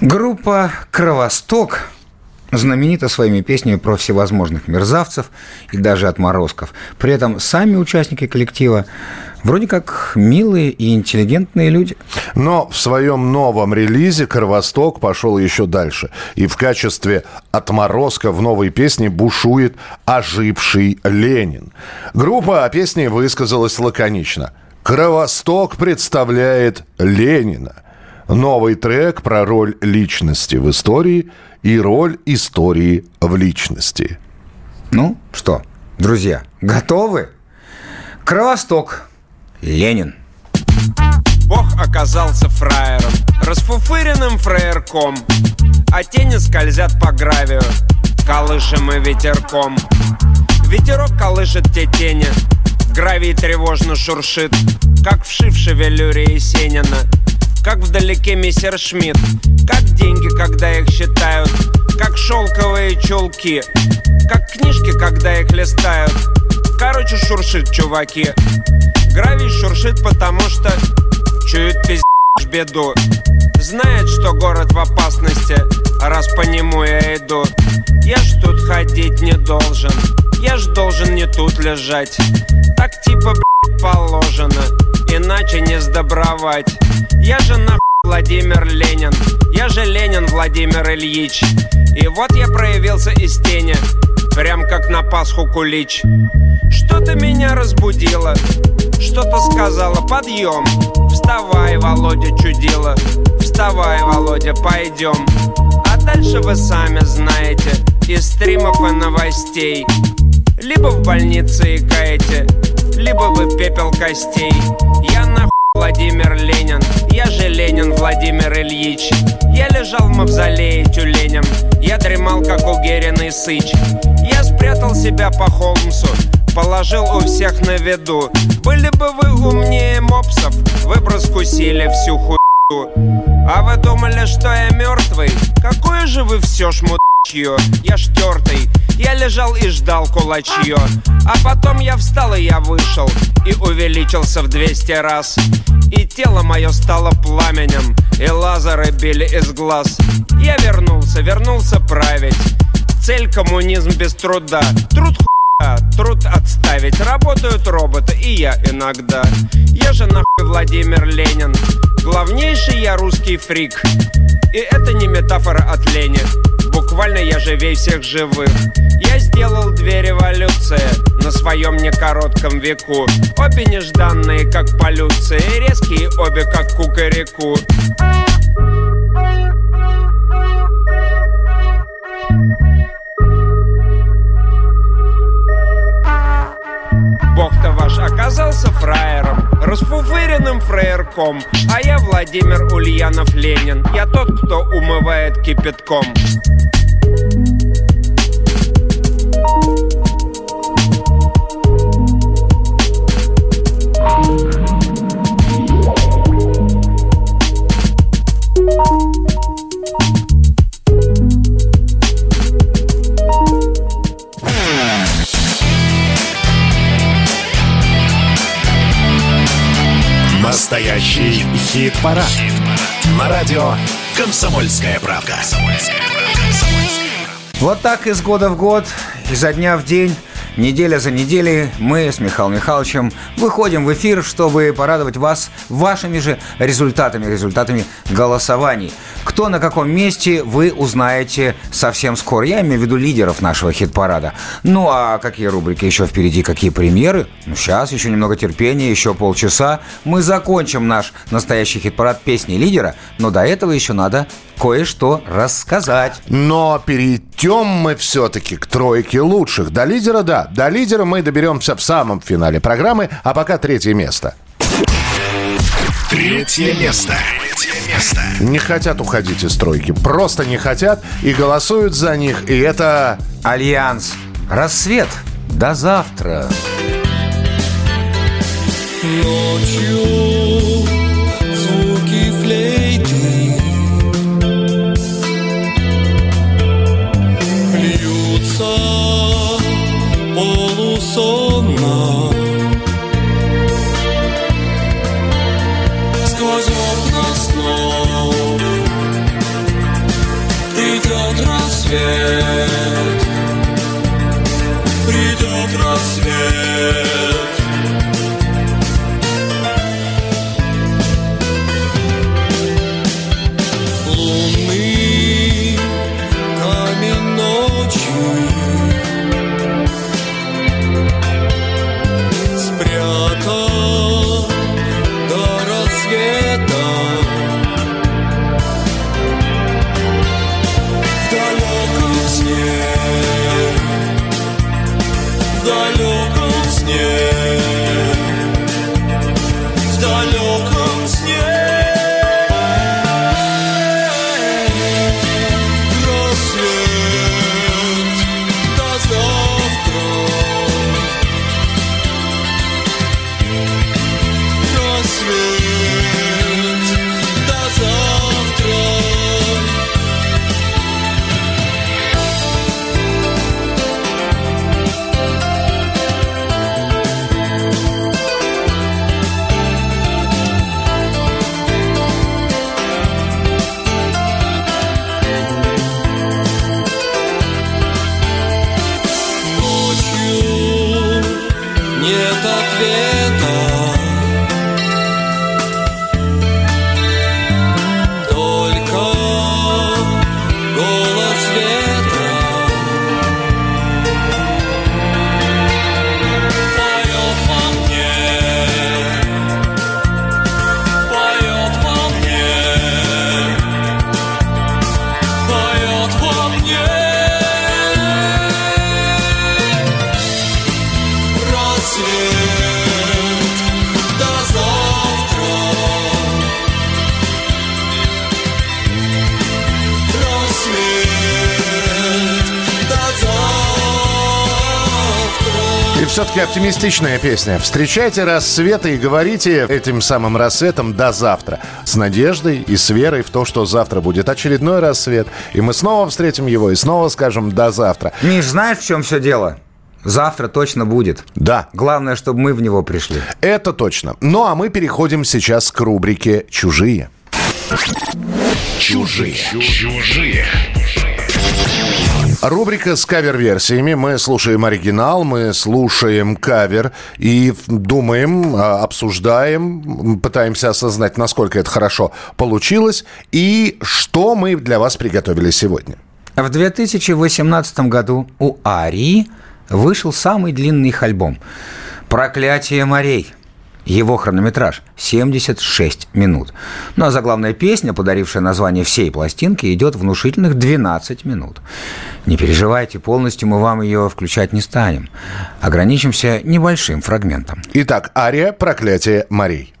[SPEAKER 2] Группа «Кровосток» знаменита своими песнями про всевозможных мерзавцев и даже отморозков. При этом сами участники коллектива вроде как милые и интеллигентные люди.
[SPEAKER 3] Но в своем новом релизе «Кровосток» пошел еще дальше. И в качестве отморозка в новой песне бушует оживший Ленин. Группа о песне высказалась лаконично. «Кровосток представляет Ленина». Новый трек про роль личности в истории и роль истории в личности.
[SPEAKER 2] Ну что, друзья, готовы? Кровосток. Ленин.
[SPEAKER 20] Бог оказался фраером, расфуфыренным фраерком, а тени скользят по гравию, колышем и ветерком. Ветерок колышет те тени, гравий тревожно шуршит, как вшивший велюре Есенина, как вдалеке мистер Шмидт, как деньги, когда их считают, как шелковые чулки, как книжки, когда их листают. Короче, шуршит, чуваки. Гравий шуршит, потому что чует пиздец беду. Знает, что город в опасности, раз по нему я иду. Я ж тут ходить не должен, я ж должен не тут лежать. Так типа, блядь, положено, иначе не сдобровать. Я же нахуй Владимир Ленин, я же Ленин Владимир Ильич. И вот я проявился из тени, прям как на Пасху кулич. Что-то меня разбудило, что-то сказала подъем. Вставай, Володя, чудила, вставай, Володя, пойдем. А дальше вы сами знаете, из стримов и новостей. Либо в больнице икаете, либо вы пепел костей. Я нахуй Владимир Ленин, я же Ленин Владимир Ильич. Я лежал в мавзолее тюленем, я дремал, как угеренный сыч. Я спрятал себя по Холмсу, положил у всех на виду. Были бы вы умнее мопсов, вы бы раскусили всю хуйню. А вы думали, что я мертвый? Какое же вы все шмутчье? Я ж тертый, я лежал и ждал кулачье. А потом я встал и я вышел, и увеличился в 200 раз. И тело мое стало пламенем, и лазеры били из глаз. Я вернулся, вернулся править. Цель коммунизм без труда. Труд хуя, труд отставить. работают роботы, и я иногда. Я же нахуй Владимир Ленин. Главнейший я русский фрик. И это не метафора от лени. Буквально я живей всех живых. Я сделал две революции на своем некоротком веку. Обе нежданные, как полюции, резкие обе, как кукареку. Бог-то ваш оказался фраером, расфуфыренным фраерком, а я Владимир Ульянов Ленин, я тот, кто умывает кипятком.
[SPEAKER 7] Настоящий хит-парад. На радио «Комсомольская правда».
[SPEAKER 2] Вот так из года в год, изо дня в день, неделя за неделей мы с Михаилом Михайловичем выходим в эфир, чтобы порадовать вас вашими же результатами, результатами голосований. Кто на каком месте, вы узнаете совсем скоро. Я имею в виду лидеров нашего хит-парада. Ну, а какие рубрики еще впереди, какие премьеры? Ну, сейчас еще немного терпения, еще полчаса. Мы закончим наш настоящий хит-парад песни лидера, но до этого еще надо кое-что рассказать.
[SPEAKER 3] Но перейдем мы все-таки к тройке лучших. До лидера, да. До лидера мы доберемся в самом финале программы, а пока третье место.
[SPEAKER 7] Третье место. Третье место.
[SPEAKER 3] Не хотят уходить из тройки. Просто не хотят и голосуют за них. И это...
[SPEAKER 2] Альянс. Рассвет. До завтра.
[SPEAKER 11] Ночью рассвет
[SPEAKER 3] все-таки оптимистичная песня. Встречайте рассветы и говорите этим самым рассветом до завтра. С надеждой и с верой в то, что завтра будет очередной рассвет. И мы снова встретим его и снова скажем до завтра.
[SPEAKER 2] Миш, знаешь, в чем все дело? Завтра точно будет.
[SPEAKER 3] Да.
[SPEAKER 2] Главное, чтобы мы в него пришли.
[SPEAKER 3] Это точно. Ну а мы переходим сейчас к рубрике «Чужие».
[SPEAKER 7] Чужие. Чужие.
[SPEAKER 3] Рубрика с кавер-версиями. Мы слушаем оригинал, мы слушаем кавер и думаем, а, обсуждаем, пытаемся осознать, насколько это хорошо получилось и что мы для вас приготовили сегодня.
[SPEAKER 2] В 2018 году у Арии вышел самый длинный их альбом «Проклятие морей». Его хронометраж 76 минут. Ну а заглавная песня, подарившая название всей пластинки, идет внушительных 12 минут. Не переживайте, полностью мы вам ее включать не станем. Ограничимся небольшим фрагментом.
[SPEAKER 3] Итак, ария «Проклятие морей».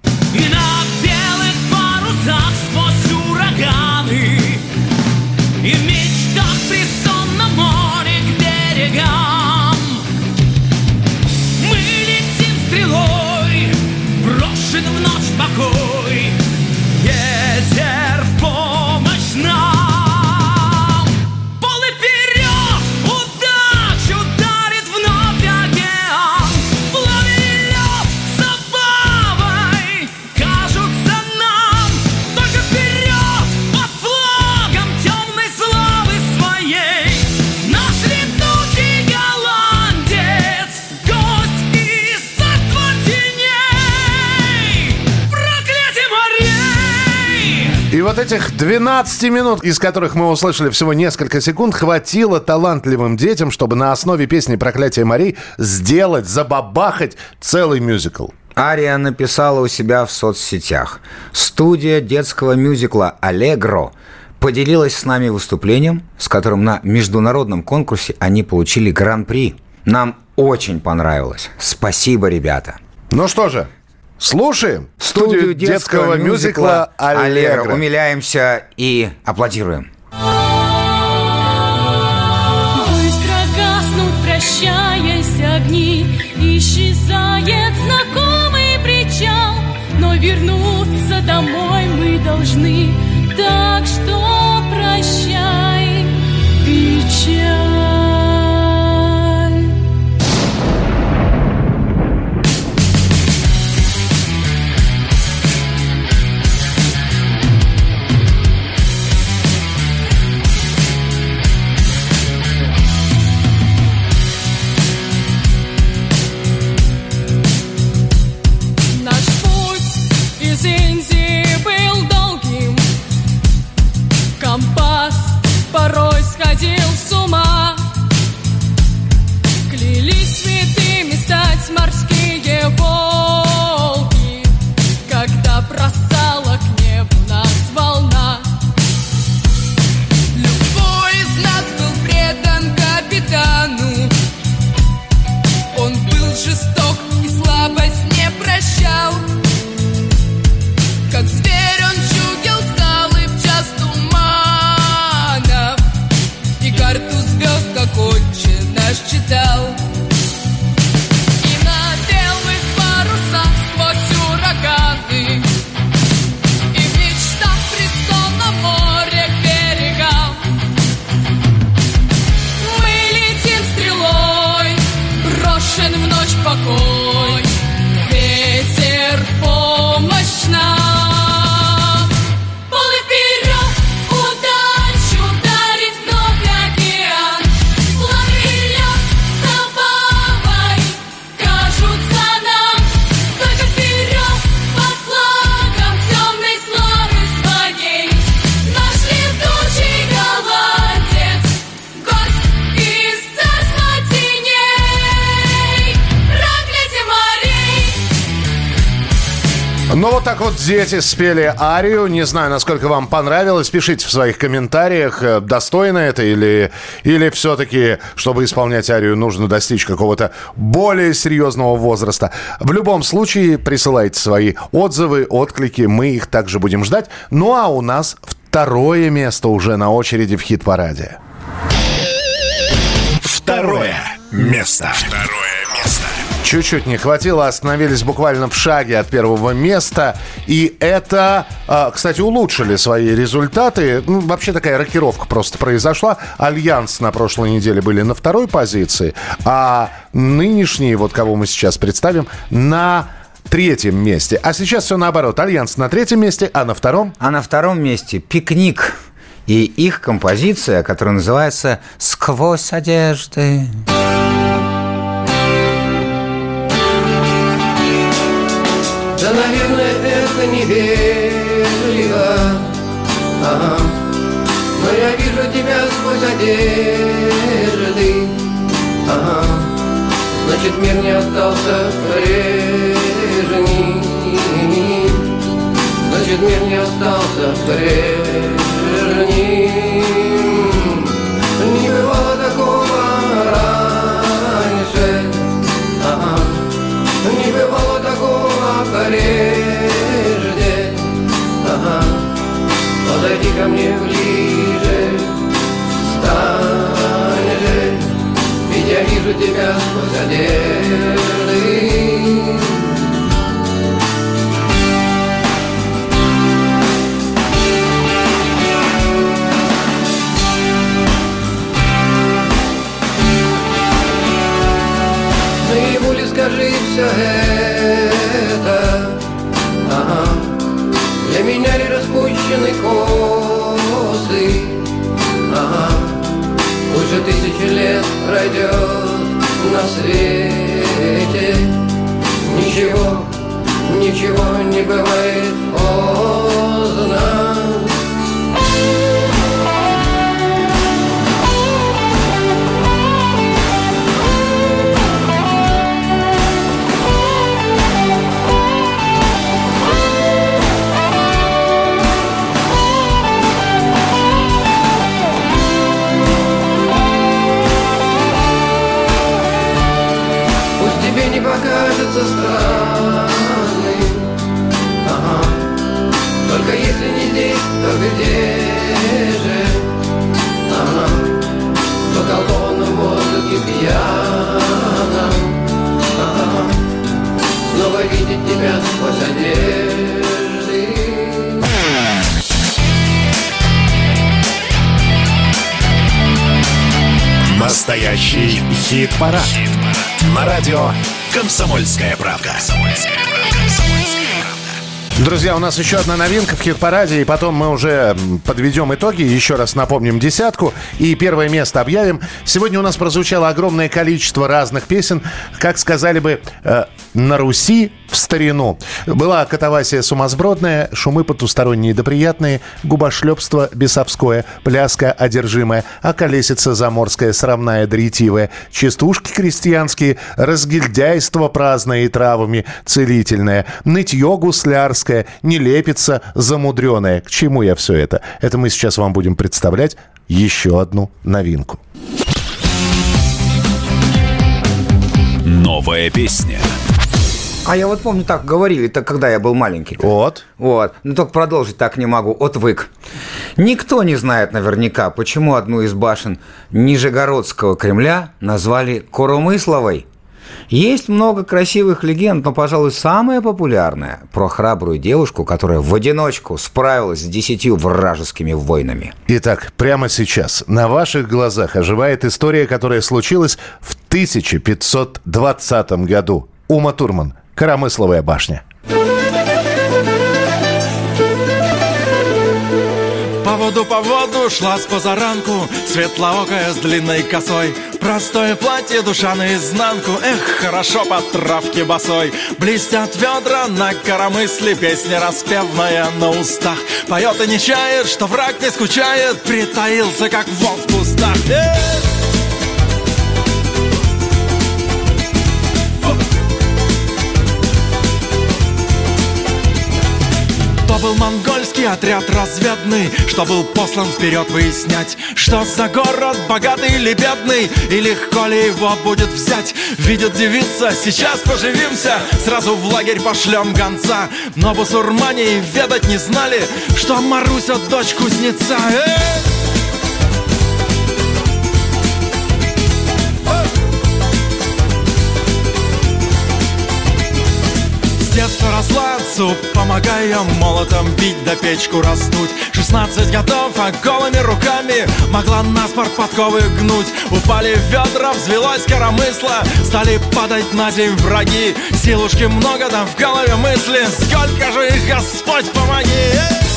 [SPEAKER 3] Вот этих 12 минут, из которых мы услышали всего несколько секунд, хватило талантливым детям, чтобы на основе песни «Проклятие морей» сделать, забабахать целый мюзикл.
[SPEAKER 2] Ария написала у себя в соцсетях. Студия детского мюзикла «Аллегро» поделилась с нами выступлением, с которым на международном конкурсе они получили гран-при. Нам очень понравилось. Спасибо, ребята.
[SPEAKER 3] Ну что же, слушаем студию, детского, мюзикла «Аллегро».
[SPEAKER 2] Умиляемся и аплодируем.
[SPEAKER 21] Быстро гаснут, прощаясь огни, Исчезает знакомый причал, Но вернуться домой мы должны,
[SPEAKER 17] порой наш
[SPEAKER 3] Ну вот так вот дети спели арию. Не знаю, насколько вам понравилось. Пишите в своих комментариях, э, достойно это или, или все-таки, чтобы исполнять арию, нужно достичь какого-то более серьезного возраста. В любом случае, присылайте свои отзывы, отклики. Мы их также будем ждать. Ну а у нас второе место уже на очереди в хит-параде.
[SPEAKER 7] Второе место. Второе место.
[SPEAKER 3] Чуть-чуть не хватило, остановились буквально в шаге от первого места. И это, а, кстати, улучшили свои результаты. Ну, вообще такая рокировка просто произошла. Альянс на прошлой неделе были на второй позиции, а нынешние, вот кого мы сейчас представим, на третьем месте. А сейчас все наоборот. Альянс на третьем месте, а на втором?
[SPEAKER 2] А на втором месте «Пикник». и их композиция, которая называется «Сквозь одежды».
[SPEAKER 22] Да, наверное, это невежливо ага. Но я вижу тебя сквозь одежды ага. Значит, мир не остался прежним Значит, мир не остался прежним Не бывало такого раньше ага. Не бывало такого прежде ага. Подойди ко мне ближе. Стань же. Ведь я вижу тебя сквозь одежды. Скажи все это Для меня ли распущены косы. Ага. Лучше тысячи лет пройдет на свете. Ничего, ничего не бывает поздно покажется странным ага. Только если не здесь, то где же ага. В околдованном воздухе пьяном ага. Снова видеть тебя сквозь одежды
[SPEAKER 7] Настоящий хит-парад. На радио «Комсомольская правда».
[SPEAKER 3] Друзья, у нас еще одна новинка в хит-параде, и потом мы уже подведем итоги, еще раз напомним десятку, и первое место объявим. Сегодня у нас прозвучало огромное количество разных песен, как сказали бы, э, на Руси в старину. Была катавасия сумасбродная, шумы потусторонние да приятные, губошлепство бесовское, пляска одержимая, околесица заморская, срамная да ретивая, частушки крестьянские, разгильдяйство праздное и травами целительное, нытье гуслярское, нелепица замудреная. К чему я все это? Это мы сейчас вам будем представлять еще одну новинку.
[SPEAKER 23] Новая песня.
[SPEAKER 2] А я вот помню, так говорили, это когда я был маленький.
[SPEAKER 3] Вот.
[SPEAKER 2] Вот. Но только продолжить так не могу. Отвык. Никто не знает наверняка, почему одну из башен Нижегородского Кремля назвали Коромысловой. Есть много красивых легенд, но, пожалуй, самая популярная про храбрую девушку, которая в одиночку справилась с десятью вражескими войнами.
[SPEAKER 3] Итак, прямо сейчас на ваших глазах оживает история, которая случилась в 1520 году. Ума Турман, Коромысловая башня.
[SPEAKER 24] По воду шла с позаранку Светлоокая с длинной косой. Простое платье, душа наизнанку Эх, хорошо по травке босой. Блестят ведра на коромысле Песня распевная на устах. Поет и не чает, что враг не скучает Притаился, как волк в кустах. Эх! Был монгольский отряд разведный Что был послан вперед выяснять Что за город, богатый или бедный И легко ли его будет взять. Видит девица, сейчас поживимся Сразу в лагерь пошлем гонца. Но бусурмане и ведать не знали Что Маруся дочь кузнеца. Эх! Отцу, помогая молотом бить да печку раздуть 16 годов, а голыми руками могла наспор подковы гнуть. Упали ведра, взвелось коромысло, стали падать на земь враги. Силушки много, там в голове мысли, сколько же их, Господь, помоги! Эй!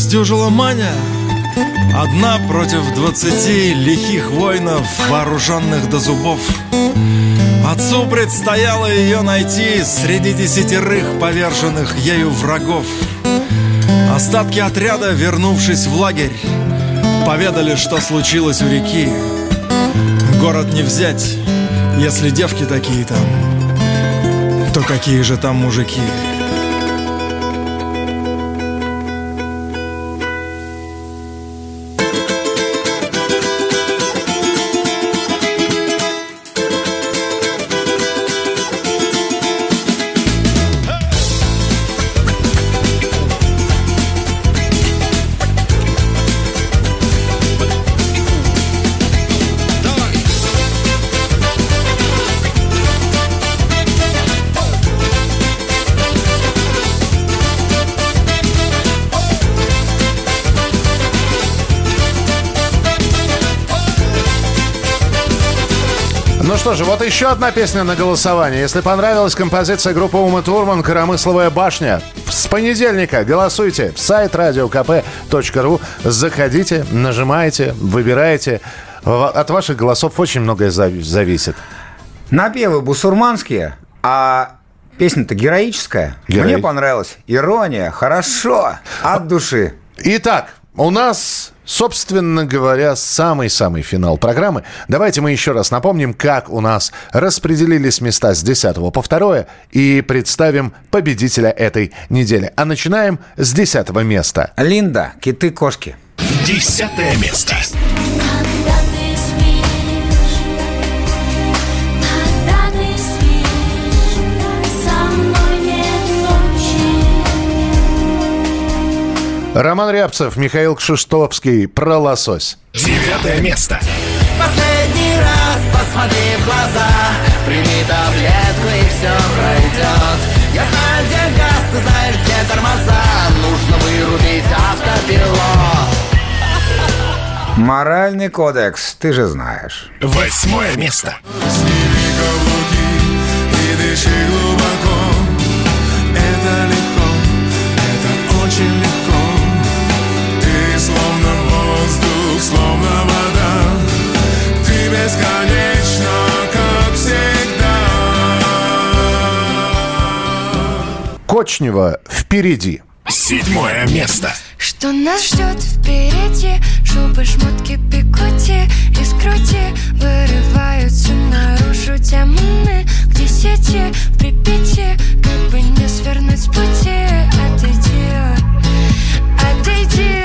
[SPEAKER 24] Сдюжила Маня. Одна против двадцати лихих воинов, вооруженных до зубов. Отцу предстояло ее найти среди десятерых поверженных ею врагов. Остатки отряда, вернувшись в лагерь Поведали, что случилось у реки. Город не взять, если девки такие там. То какие же там мужики?
[SPEAKER 3] Что же, вот еще одна песня на голосование. Если понравилась композиция группы Ума Турман «Коромысловая башня», с понедельника голосуйте. Сайт radiokp.ru. Заходите, нажимайте, выбирайте. В- От ваших голосов очень многое зави- зависит.
[SPEAKER 2] Напевы бусурманские, а песня-то героическая.
[SPEAKER 3] Герои-
[SPEAKER 2] Мне понравилась. Ирония, хорошо, от души.
[SPEAKER 3] Итак, у нас, собственно говоря, самый-самый финал программы. Давайте мы еще раз напомним, как у нас распределились места с 10 по 2 и представим победителя этой недели. А начинаем с 10 места.
[SPEAKER 2] Линда, киты-кошки.
[SPEAKER 7] Десятое место.
[SPEAKER 14] Когда ты
[SPEAKER 3] Роман Рябцев, Михаил Кшиштовский про лосось.
[SPEAKER 7] Девятое место.
[SPEAKER 6] Последний раз посмотри в глаза Прими таблетку и все пройдет Я знаю, где газ, ты знаешь, где тормоза Нужно вырубить автопилот
[SPEAKER 2] Моральный кодекс, ты же знаешь.
[SPEAKER 7] Восьмое место.
[SPEAKER 18] И дыши глубоко Ты бесконечна, как всегда
[SPEAKER 3] Кочнева впереди.
[SPEAKER 7] Седьмое место.
[SPEAKER 13] Что нас ждет впереди Шубы, шмотки, пикоти и скрути Вырываются наружу демоны Где сети в Припяти Как бы не свернуть с пути Отойди, отойди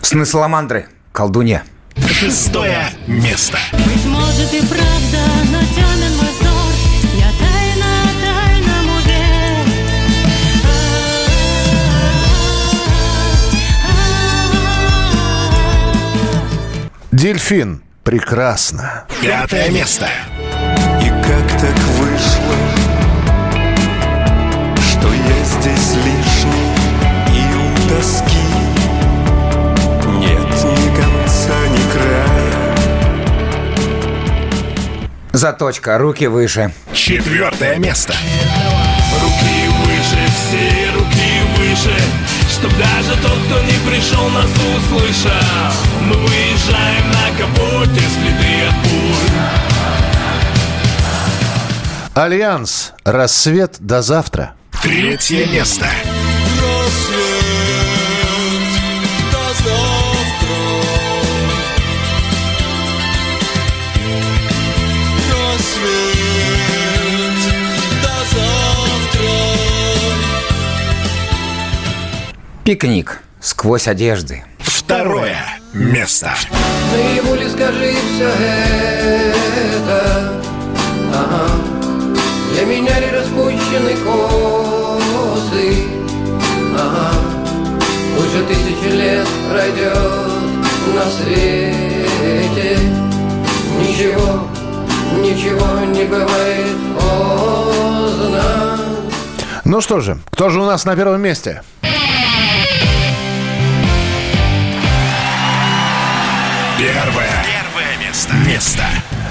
[SPEAKER 2] Сны Саламандры, колдунья.
[SPEAKER 7] Шестое место.
[SPEAKER 17] Быть может и правда, но темен мой взор Я тайно о тайном уверен
[SPEAKER 3] Дельфин. Прекрасно.
[SPEAKER 7] Пятое место.
[SPEAKER 18] И как так вышло, что я здесь лишний и у тоски
[SPEAKER 2] Заточка, руки выше.
[SPEAKER 7] Четвертое место.
[SPEAKER 5] Руки выше, все руки выше Чтоб даже тот, кто не пришел, нас услышал Мы выезжаем на капоте, следы от пуль
[SPEAKER 3] Альянс. Рассвет до завтра.
[SPEAKER 7] Третье место.
[SPEAKER 2] Пикник сквозь одежды.
[SPEAKER 7] Второе место.
[SPEAKER 22] Наяву ли скажи все это Ага. Для меня ли распущены косы Ага. Уже тысячи лет пройдет на свете Ничего, ничего не бывает поздно
[SPEAKER 3] Ну что же, кто же у нас на первом месте?
[SPEAKER 7] Первое. Первое место. Место.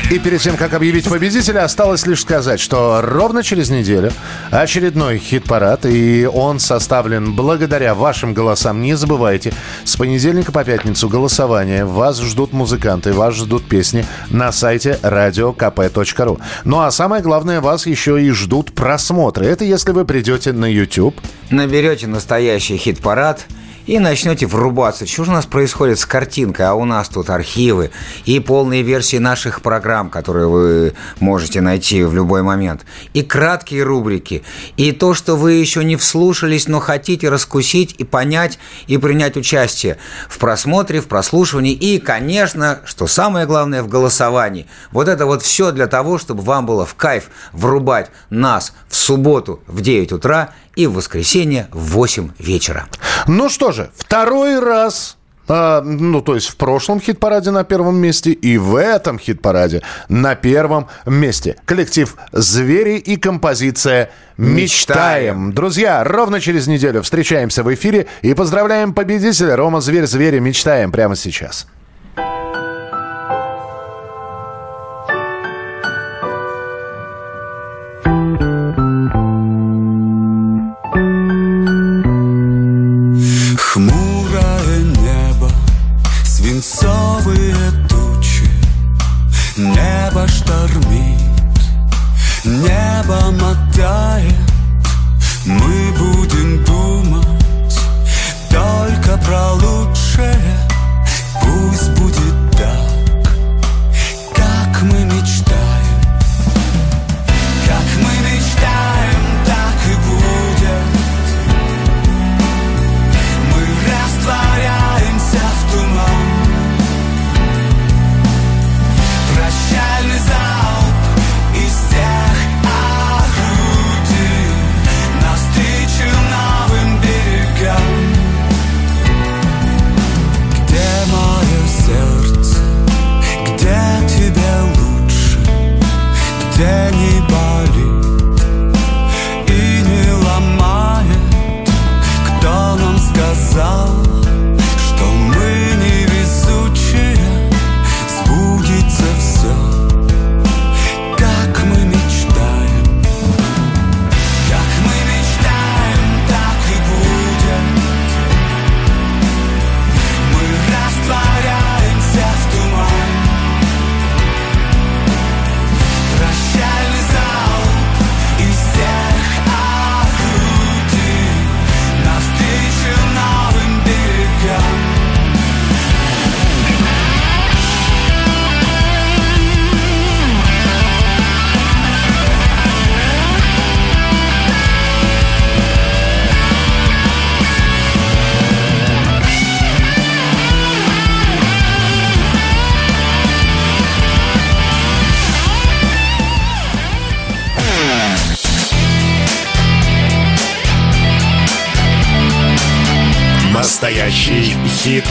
[SPEAKER 3] И перед тем, как объявить победителя, осталось лишь сказать, что ровно через неделю очередной хит-парад, и он составлен благодаря вашим голосам. Не забывайте, с понедельника по пятницу голосование. Вас ждут музыканты, вас ждут песни на сайте radiokp.ru. Ну а самое главное, вас еще и ждут просмотры. Это если вы придете на YouTube.
[SPEAKER 2] Наберете настоящий хит-парад – и начнете врубаться. Что же у нас происходит с картинкой? А у нас тут архивы и полные версии наших программ, которые вы можете найти в любой момент. И краткие рубрики. И то, что вы еще не вслушались, но хотите раскусить и понять, и принять участие в просмотре, в прослушивании. И, конечно, что самое главное, в голосовании. Вот это вот все для того, чтобы вам было в кайф врубать нас в субботу в 9 утра и в воскресенье в 8 вечера.
[SPEAKER 3] Ну что же, второй раз а, ну, то есть в прошлом хит-параде на первом месте и в этом хит-параде на первом месте. Коллектив «Звери» и композиция «Мечтаем». Друзья, ровно через неделю встречаемся в эфире и поздравляем победителя Рома Зверь Звери «Мечтаем» прямо сейчас.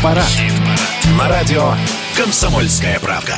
[SPEAKER 7] Хит-парад. На радио «Комсомольская правда».